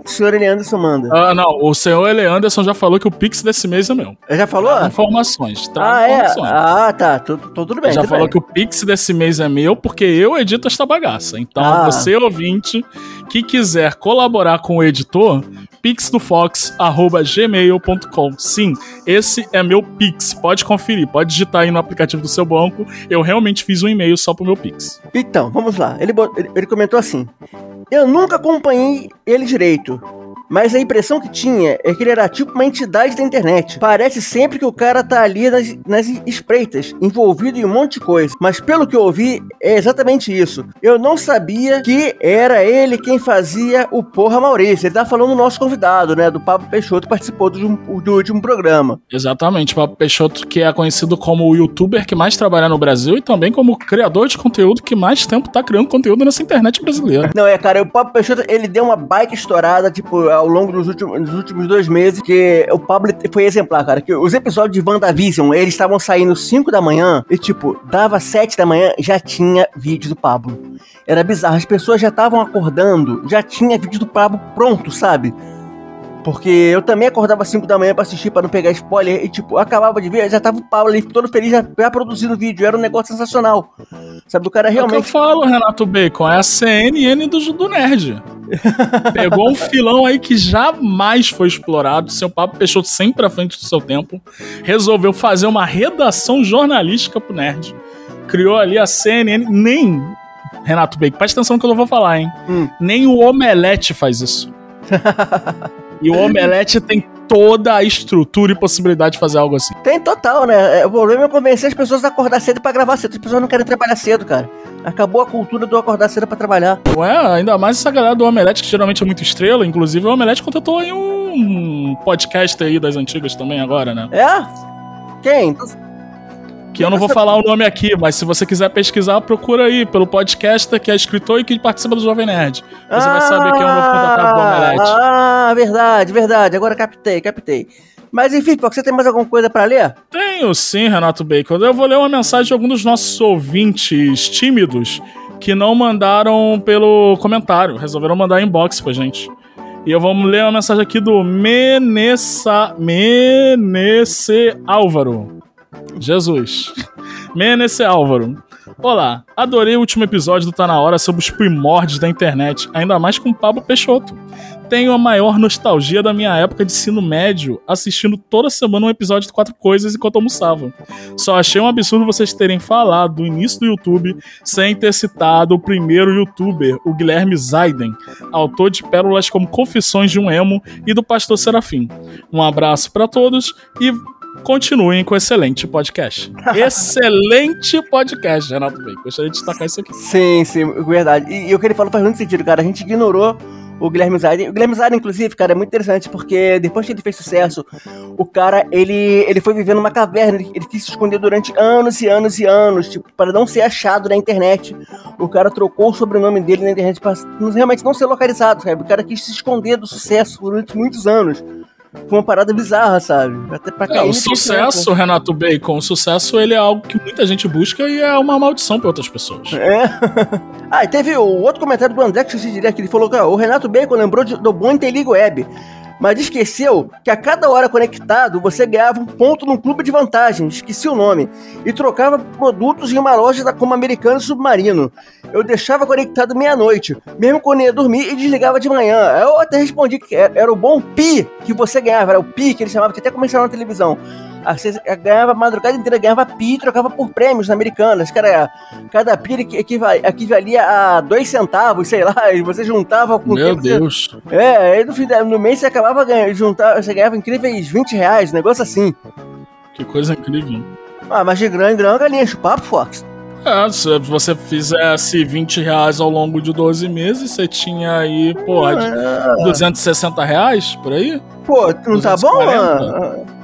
O senhor Eli Anderson manda. Ah, não, o senhor Eli Anderson já falou que o pix desse mês é meu. Já falou? Traga informações, traga Ah, é? informações. Ah, tá. Tudo, tudo bem. já tudo falou bem. que o Pix desse mês é meu porque eu edito esta bagaça. Então, Ah. você ouvinte que quiser colaborar com o editor, pixdofox@gmail.com. Sim, esse é meu Pix. Pode conferir, pode digitar aí no aplicativo do seu banco. Eu realmente fiz um e-mail só pro meu Pix. Então, vamos lá. Ele, ele- ele comentou assim: Eu nunca acompanhei ele direito. Mas a impressão que tinha é que ele era tipo uma entidade da internet. Parece sempre que o cara tá ali nas, nas espreitas, envolvido em um monte de coisa. Mas pelo que eu ouvi, é exatamente isso. Eu não sabia que era ele quem fazia o Porra Maurício. Ele tá falando do nosso convidado, né? Do Pablo Peixoto, que participou do, do último programa. Exatamente, Papo Peixoto, que é conhecido como o youtuber que mais trabalha no Brasil e também como o criador de conteúdo que mais tempo tá criando conteúdo nessa internet brasileira. Não, é, cara, o Pablo Peixoto, ele deu uma bike estourada, tipo, ao longo dos últimos, dos últimos dois meses, que o Pablo foi exemplar, cara, que os episódios de WandaVision, eles estavam saindo 5 da manhã, e tipo, dava 7 da manhã, já tinha vídeo do Pablo. Era bizarro, as pessoas já estavam acordando, já tinha vídeo do Pablo pronto, sabe? Porque eu também acordava às 5 da manhã pra assistir, pra não pegar spoiler, e tipo, eu acabava de ver, já tava o Pablo ali todo feliz, já, já produzindo vídeo, era um negócio sensacional. Sabe, o cara É o que eu realmente... falo, Renato Bacon, é a CNN do, do Nerd. Pegou um filão aí que jamais foi explorado, seu papo Peixoto sempre à frente do seu tempo, resolveu fazer uma redação jornalística pro Nerd. Criou ali a CNN, nem, Renato Bacon, presta atenção no que eu vou falar, hein? Hum. Nem o Omelete faz isso. e o Omelete tem toda a estrutura e possibilidade de fazer algo assim. Tem total, né? É, O problema é convencer as pessoas a acordar cedo pra gravar cedo. As pessoas não querem trabalhar cedo, cara. Acabou a cultura do acordar cedo pra trabalhar. Ué, ainda mais essa galera do Omelete, que geralmente é muito estrela. Inclusive, o Omelete contratou aí um podcast aí das antigas também agora, né? É? Quem? Que eu não vou falar o nome aqui, mas se você quiser pesquisar, procura aí pelo podcaster que é escritor e que participa do Jovem Nerd. Você vai saber quem é o novo contratado do Omelete. Ah, verdade, verdade. Agora captei, captei. Mas enfim, Pô, você tem mais alguma coisa pra ler? Tenho sim, Renato Bacon. Eu vou ler uma mensagem de alguns dos nossos ouvintes tímidos que não mandaram pelo comentário, resolveram mandar inbox pra gente. E eu vou ler uma mensagem aqui do Menessa, Menece Álvaro. Jesus. Menece Álvaro. Olá, adorei o último episódio do Tá Na Hora sobre os primórdios da internet, ainda mais com Pablo Peixoto. Tenho a maior nostalgia da minha época de ensino médio, assistindo toda semana um episódio de Quatro Coisas enquanto almoçava. Só achei um absurdo vocês terem falado do início do YouTube sem ter citado o primeiro youtuber, o Guilherme Zaiden, autor de pérolas como Confissões de um Emo e do Pastor Serafim. Um abraço pra todos e continuem com o excelente podcast. excelente podcast, Renato Bacon. Gostaria de destacar isso aqui. Sim, sim, verdade. E, e o que ele falou faz muito sentido, cara. A gente ignorou o Guilherme Zaiden. O Guilherme Zaiden, inclusive, cara, é muito interessante, porque depois que ele fez sucesso, o cara, ele, ele foi vivendo numa caverna, ele, ele quis se esconder durante anos e anos e anos, tipo, para não ser achado na internet. O cara trocou o sobrenome dele na internet para realmente não ser localizado, sabe? O cara quis se esconder do sucesso durante muitos anos. Foi uma parada bizarra, sabe? Até pra É, o sucesso, Renato Bacon, o sucesso ele é algo que muita gente busca e é uma maldição para outras pessoas. É. ah, e teve o outro comentário do André que eu diria que ele falou que ó, o Renato Bacon lembrou de- do bom Interliga Web, mas esqueceu que a cada hora conectado você ganhava um ponto num clube de vantagem, esqueci o nome, e trocava produtos em uma loja da como americano submarino. Eu deixava conectado meia-noite, mesmo quando ia dormir e desligava de manhã. Eu até respondi que era, o bom pi que você ganhava, era o pi que ele chamava, que até comercial na televisão. Você ganhava a madrugada inteira, ganhava pi e trocava por prêmios na Americanas. Cara, cada pi equi- equiva- equivalia a dois centavos, sei lá, e você juntava com o Meu tempo, você- Deus. É, aí no, fim no mês você acabava ganhando, juntar, você ganhava incríveis 20 reais, um negócio assim. Que coisa incrível. Ah, mas de grana em grana, galinha, enche o papo, Fox. É, se você fizesse 20 reais ao longo de 12 meses, você tinha aí, de Ah, 260 reais por aí? pô, não tá bom?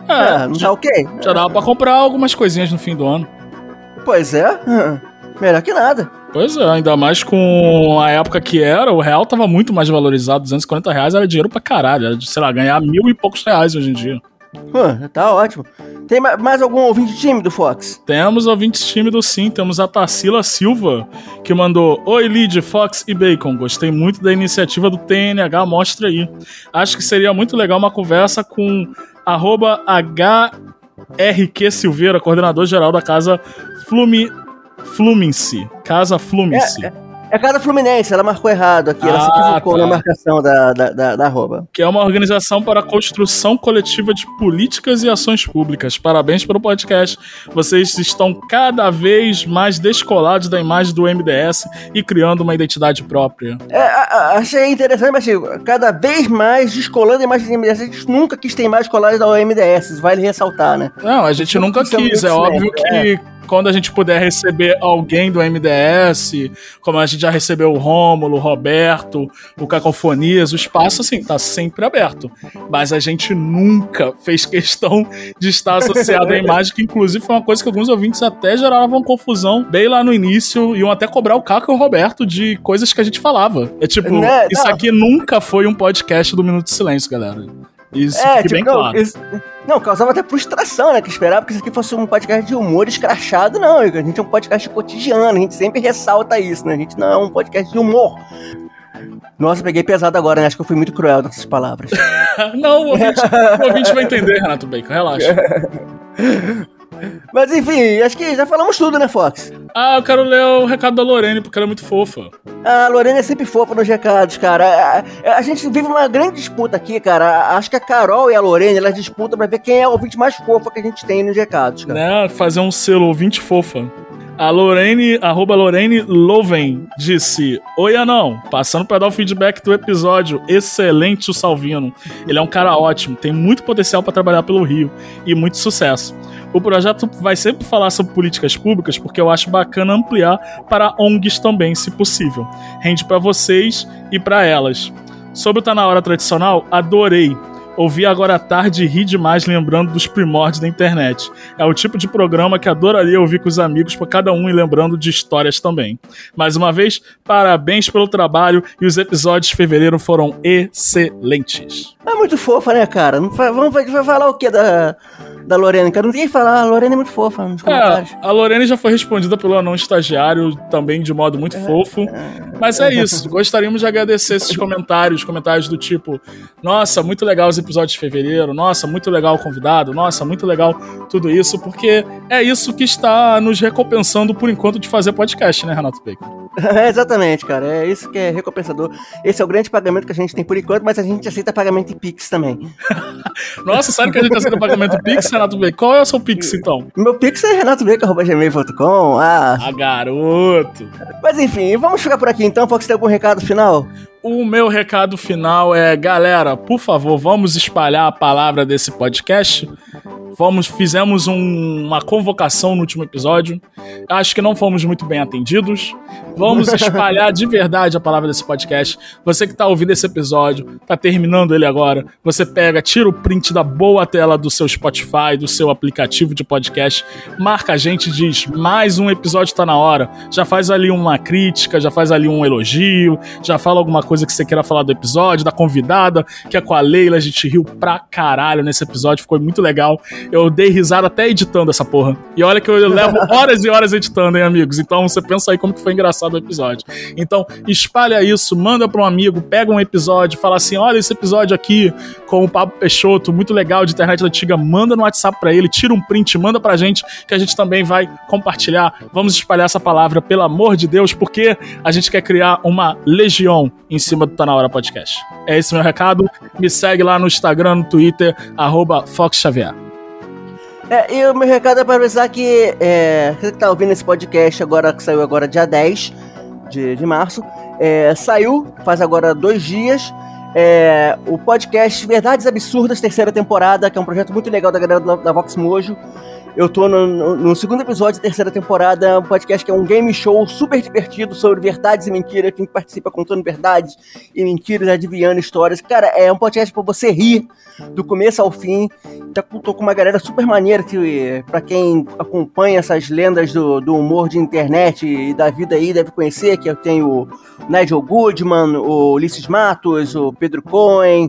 240? É, não tá ok? já dava pra comprar algumas coisinhas no fim do ano. Pois é, melhor que nada. Pois é, ainda mais com a época que era, o real tava muito mais valorizado. 240 reais era dinheiro pra caralho. Era, de, sei lá, ganhar mil e poucos reais hoje em dia. Tá ótimo. Tem ma- mais algum ouvinte tímido, Fox? Temos ouvintes tímidos sim, temos a Tarsila Silva, que mandou Oi Lid, Fox e Bacon, gostei muito da iniciativa do TNH, mostra aí. Acho que seria muito legal uma conversa com arroba HRQ Silveira, coordenador geral da casa Flumi, Fluminense. Casa Fluminense. É cada Fluminense, ela marcou errado aqui, ela se Ah, equivocou tá. na marcação da, da, da, da arroba. que é uma organização para a construção coletiva de políticas e ações públicas. Parabéns pelo podcast. Vocês estão cada vez mais descolados da imagem do MDS e criando uma identidade própria. É, a- a- achei interessante, mas assim, cada vez mais descolando a imagem da MDS. A gente nunca quis ter mais coladas da OMDS, vale ressaltar, né? Não, a gente nunca Isso é quis. muito É óbvio que quando a gente puder receber alguém do MDS, como a gente já recebeu o Rômulo, o Roberto, o Cacofonias, o espaço, assim, tá sempre aberto. Mas a gente nunca fez questão de estar associado à imagem, que inclusive foi uma coisa que alguns ouvintes até geravam confusão bem lá no início, iam até cobrar o Caco e o Roberto de coisas que a gente falava. É tipo, Né? isso aqui nunca foi um podcast do Minuto de Silêncio, galera. Isso fique bem não, claro. É, isso- não, causava até frustração, né? Que esperava que isso aqui fosse um podcast de humor escrachado, não. A gente é um podcast cotidiano, a gente sempre ressalta isso, né? A gente não é um podcast de humor. Nossa, peguei pesado agora, né? Acho que eu fui muito cruel nessas palavras. Não, o ouvinte, o ouvinte vai entender, Renato Bacon, relaxa. Mas enfim, acho que já falamos tudo, né, Fox? Ah, eu quero ler o recado da Lorene, porque ela é muito fofa. A Lorena é sempre fofa nos recados, cara. A, a gente vive uma grande disputa aqui, cara. Acho que a Carol e a Lorena, elas disputam pra ver quem é o ouvinte mais fofa que a gente tem nos recados, cara. Né? Fazer um selo ouvinte fofa. A Lorene, arroba Lorene Loven, disse: Oi, Anão, passando pra dar o feedback do episódio. Excelente o Salvino. Ele é um cara ótimo, tem muito potencial pra trabalhar pelo Rio e muito sucesso. O projeto vai sempre falar sobre políticas públicas porque eu acho bacana ampliar para ONGs também, se possível. Rende pra vocês e pra elas. Sobre o Tá Na Hora tradicional, adorei. Ouvi agora à tarde e ri demais lembrando dos primórdios da internet. É o tipo de programa que adoraria ouvir com os amigos, por cada um e lembrando de histórias também. Mais uma vez, parabéns pelo trabalho e os episódios de fevereiro foram excelentes. É muito fofa, né, cara? Não fa- vamos vai, vai falar o que da, da Lorena? Cara, não tem que falar. A Lorena é muito fofa nos comentários. É, a Lorene já foi respondida pelo anão estagiário, também de modo muito fofo. Mas é isso. Gostaríamos de agradecer esses comentários, comentários do tipo: Nossa, muito legal os episódios de fevereiro, nossa, muito legal o convidado, nossa, muito legal tudo isso, porque é isso que está nos recompensando por enquanto de fazer podcast, né, Renato Bacon? É, exatamente, cara. É isso que é recompensador. Esse é o grande pagamento que a gente tem por enquanto, mas a gente aceita pagamento em Pix também. Nossa, sabe que a gente aceita pagamento Pix, Renato Bacon? Qual é o seu Pix então? Meu Pix é renatobeco.gmail.com. Ah, Ah, garoto! mas enfim, vamos ficar por aqui então. Fox, tem algum recado final? O meu recado final é, galera, por favor, vamos espalhar a palavra desse podcast. Vamos, fizemos um- uma convocação no último episódio. Acho que não fomos muito bem atendidos. Vamos espalhar de verdade a palavra desse podcast. Você que tá ouvindo esse episódio, tá terminando ele agora, você pega, tira o print da boa tela do seu Spotify, do seu aplicativo de podcast, marca a gente, diz mais um episódio tá na hora. Já faz ali uma crítica, já faz ali um elogio, já fala alguma coisa que você queira falar do episódio, da convidada, que é com a Leila, a gente riu pra caralho nesse episódio, ficou muito legal. Eu dei risada até editando essa porra. E olha que eu levo horas e horas editando, hein, amigos? Então você pensa aí como que foi engraçado o episódio. Então, espalha isso, manda pra um amigo, pega um episódio, fala assim: olha esse episódio aqui com o Pablo Peixoto, muito legal de internet antiga, manda no WhatsApp pra ele, tira um print, manda pra gente, que a gente também vai compartilhar. Vamos espalhar essa palavra, pelo amor de Deus, porque a gente quer criar uma legião em cima do Tá Na Hora Podcast. É esse meu recado. Me segue lá no Instagram, no Twitter, arroba Fox Xavier. É, e o meu recado é para avisar que é, você que tá ouvindo esse podcast agora, que saiu agora dia 10 de, de março, é, saiu, faz agora dois dias, é, o podcast Verdades Absurdas, terceira temporada, que é um projeto muito legal da galera da, da Vox Mojo. Eu tô no, no- no segundo episódio da terceira temporada, um podcast que é um game show super divertido sobre verdades e mentiras. Quem participa contando verdades e mentiras, adivinhando histórias. Cara, é um podcast pra você rir do começo ao fim. Tá, tô com uma galera super maneira que, pra quem acompanha essas lendas do, do humor de internet e da vida aí, deve conhecer, que eu tenho o Nigel Goodman, o Ulisses Matos, o Pedro Cohen.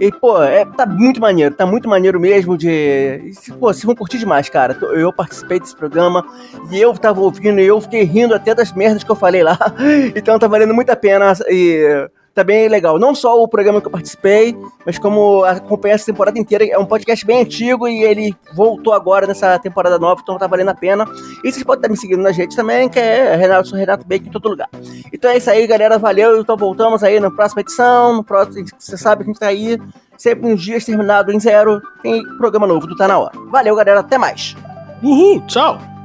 E, pô, é, tá muito maneiro, tá muito maneiro mesmo de. Pô, vocês vão curtir demais, cara. Eu participei desse programa e eu tava ouvindo e eu fiquei rindo até das merdas que eu falei lá. Então tá valendo muito a pena e tá bem legal. Não só o programa que eu participei, mas como acompanhar essa temporada inteira. É um podcast bem antigo e ele voltou agora nessa temporada nova, então tá valendo a pena. E vocês podem estar me seguindo nas redes também, que é Renato, Renato Bacon em todo lugar. Então é isso aí, galera. Valeu. Então voltamos aí na próxima edição. No próximo, você sabe que a gente tá aí. Sempre nos dias terminado em zero. Tem programa novo do Tá Na Hora. Valeu, galera. Até mais. Uhul, tchau.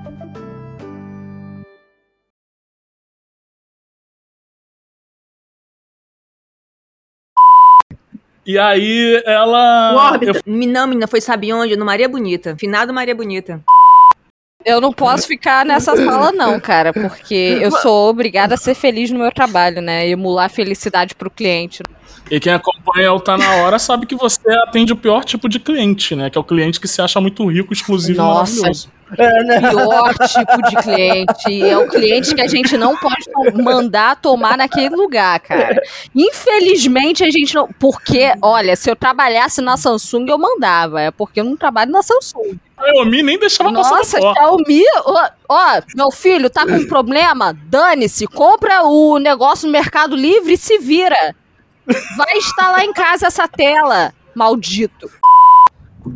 E aí ela. O órbita. eu- Não, menina, foi sabe onde? No Maria Bonita. Finado Maria Bonita. Eu não posso ficar nessa sala, não, cara, porque eu sou obrigada a ser feliz no meu trabalho, né? Emular a felicidade pro cliente. E quem acompanha o Tá Na Hora sabe que você atende o pior tipo de cliente, né? Que é o cliente que se acha muito rico, exclusivo e Nossa. maravilhoso. Pior tipo de cliente. É o cliente que a gente não pode mandar tomar naquele lugar, cara. Infelizmente, a gente não. Porque, olha, se eu trabalhasse na Samsung, eu mandava. É porque eu não trabalho na Samsung. A Xiaomi nem deixava passar Nossa, na porta. Xiaomi. Ó, ó, meu filho tá com problema? Dane-se. Compra o negócio no Mercado Livre e se vira. Vai instalar em casa essa tela, maldito.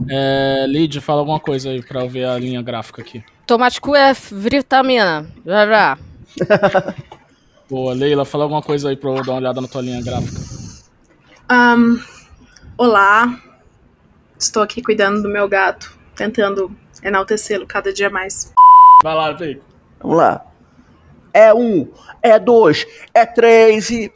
É, Lid, fala alguma coisa aí pra eu ver a linha gráfica aqui. Tomate cu é vitamina. Já, já. Boa, Leila, fala alguma coisa aí pra eu dar uma olhada na tua linha gráfica. Ahn, olá, estou aqui cuidando do meu gato, tentando enaltecê-lo cada dia mais. Vai lá. Vamos lá. É um, é dois, é três e.